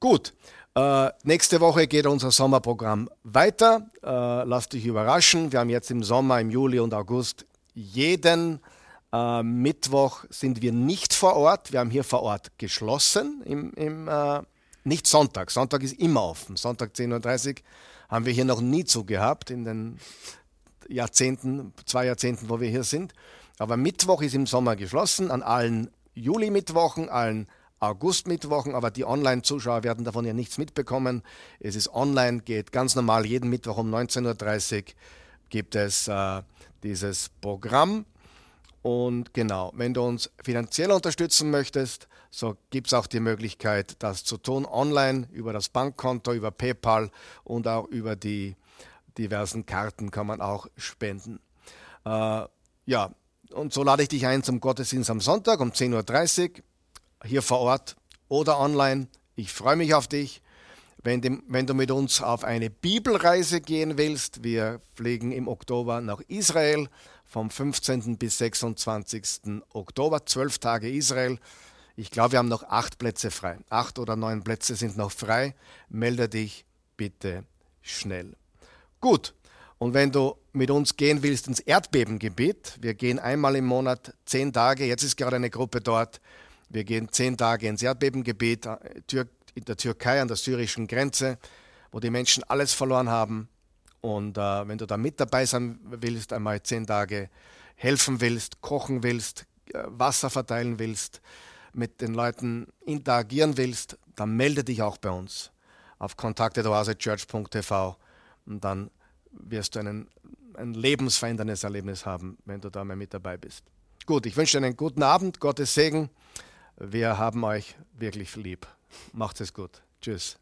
Gut, äh, nächste Woche geht unser Sommerprogramm weiter. Äh, lasst dich überraschen. Wir haben jetzt im Sommer, im Juli und August jeden äh, Mittwoch sind wir nicht vor Ort. Wir haben hier vor Ort geschlossen, im, im, äh, nicht Sonntag. Sonntag ist immer offen. Sonntag 10.30 Uhr haben wir hier noch nie zu gehabt in den Jahrzehnten, zwei Jahrzehnten, wo wir hier sind. Aber Mittwoch ist im Sommer geschlossen, an allen Juli-Mittwochen, allen August-Mittwochen, aber die Online-Zuschauer werden davon ja nichts mitbekommen. Es ist online, geht ganz normal, jeden Mittwoch um 19.30 Uhr gibt es äh, dieses Programm. Und genau, wenn du uns finanziell unterstützen möchtest, so gibt es auch die Möglichkeit, das zu tun, online, über das Bankkonto, über PayPal und auch über die diversen Karten kann man auch spenden. Äh, ja, und so lade ich dich ein zum Gottesdienst am Sonntag um 10.30 Uhr hier vor Ort oder online. Ich freue mich auf dich. Wenn, dem, wenn du mit uns auf eine Bibelreise gehen willst, wir fliegen im Oktober nach Israel vom 15. bis 26. Oktober, zwölf Tage Israel. Ich glaube, wir haben noch acht Plätze frei. Acht oder neun Plätze sind noch frei. Melde dich bitte schnell. Gut, und wenn du mit uns gehen willst ins Erdbebengebiet, wir gehen einmal im Monat zehn Tage, jetzt ist gerade eine Gruppe dort, wir gehen zehn Tage ins Erdbebengebiet äh, in der Türkei an der syrischen Grenze, wo die Menschen alles verloren haben. Und äh, wenn du da mit dabei sein willst, einmal zehn Tage helfen willst, kochen willst, äh, Wasser verteilen willst, mit den Leuten interagieren willst, dann melde dich auch bei uns auf kontakte.oasechurch.tv und dann wirst du einen, ein lebensveränderndes Erlebnis haben, wenn du da mal mit dabei bist. Gut, ich wünsche dir einen guten Abend, Gottes Segen. Wir haben euch wirklich lieb. Macht es gut. Tschüss.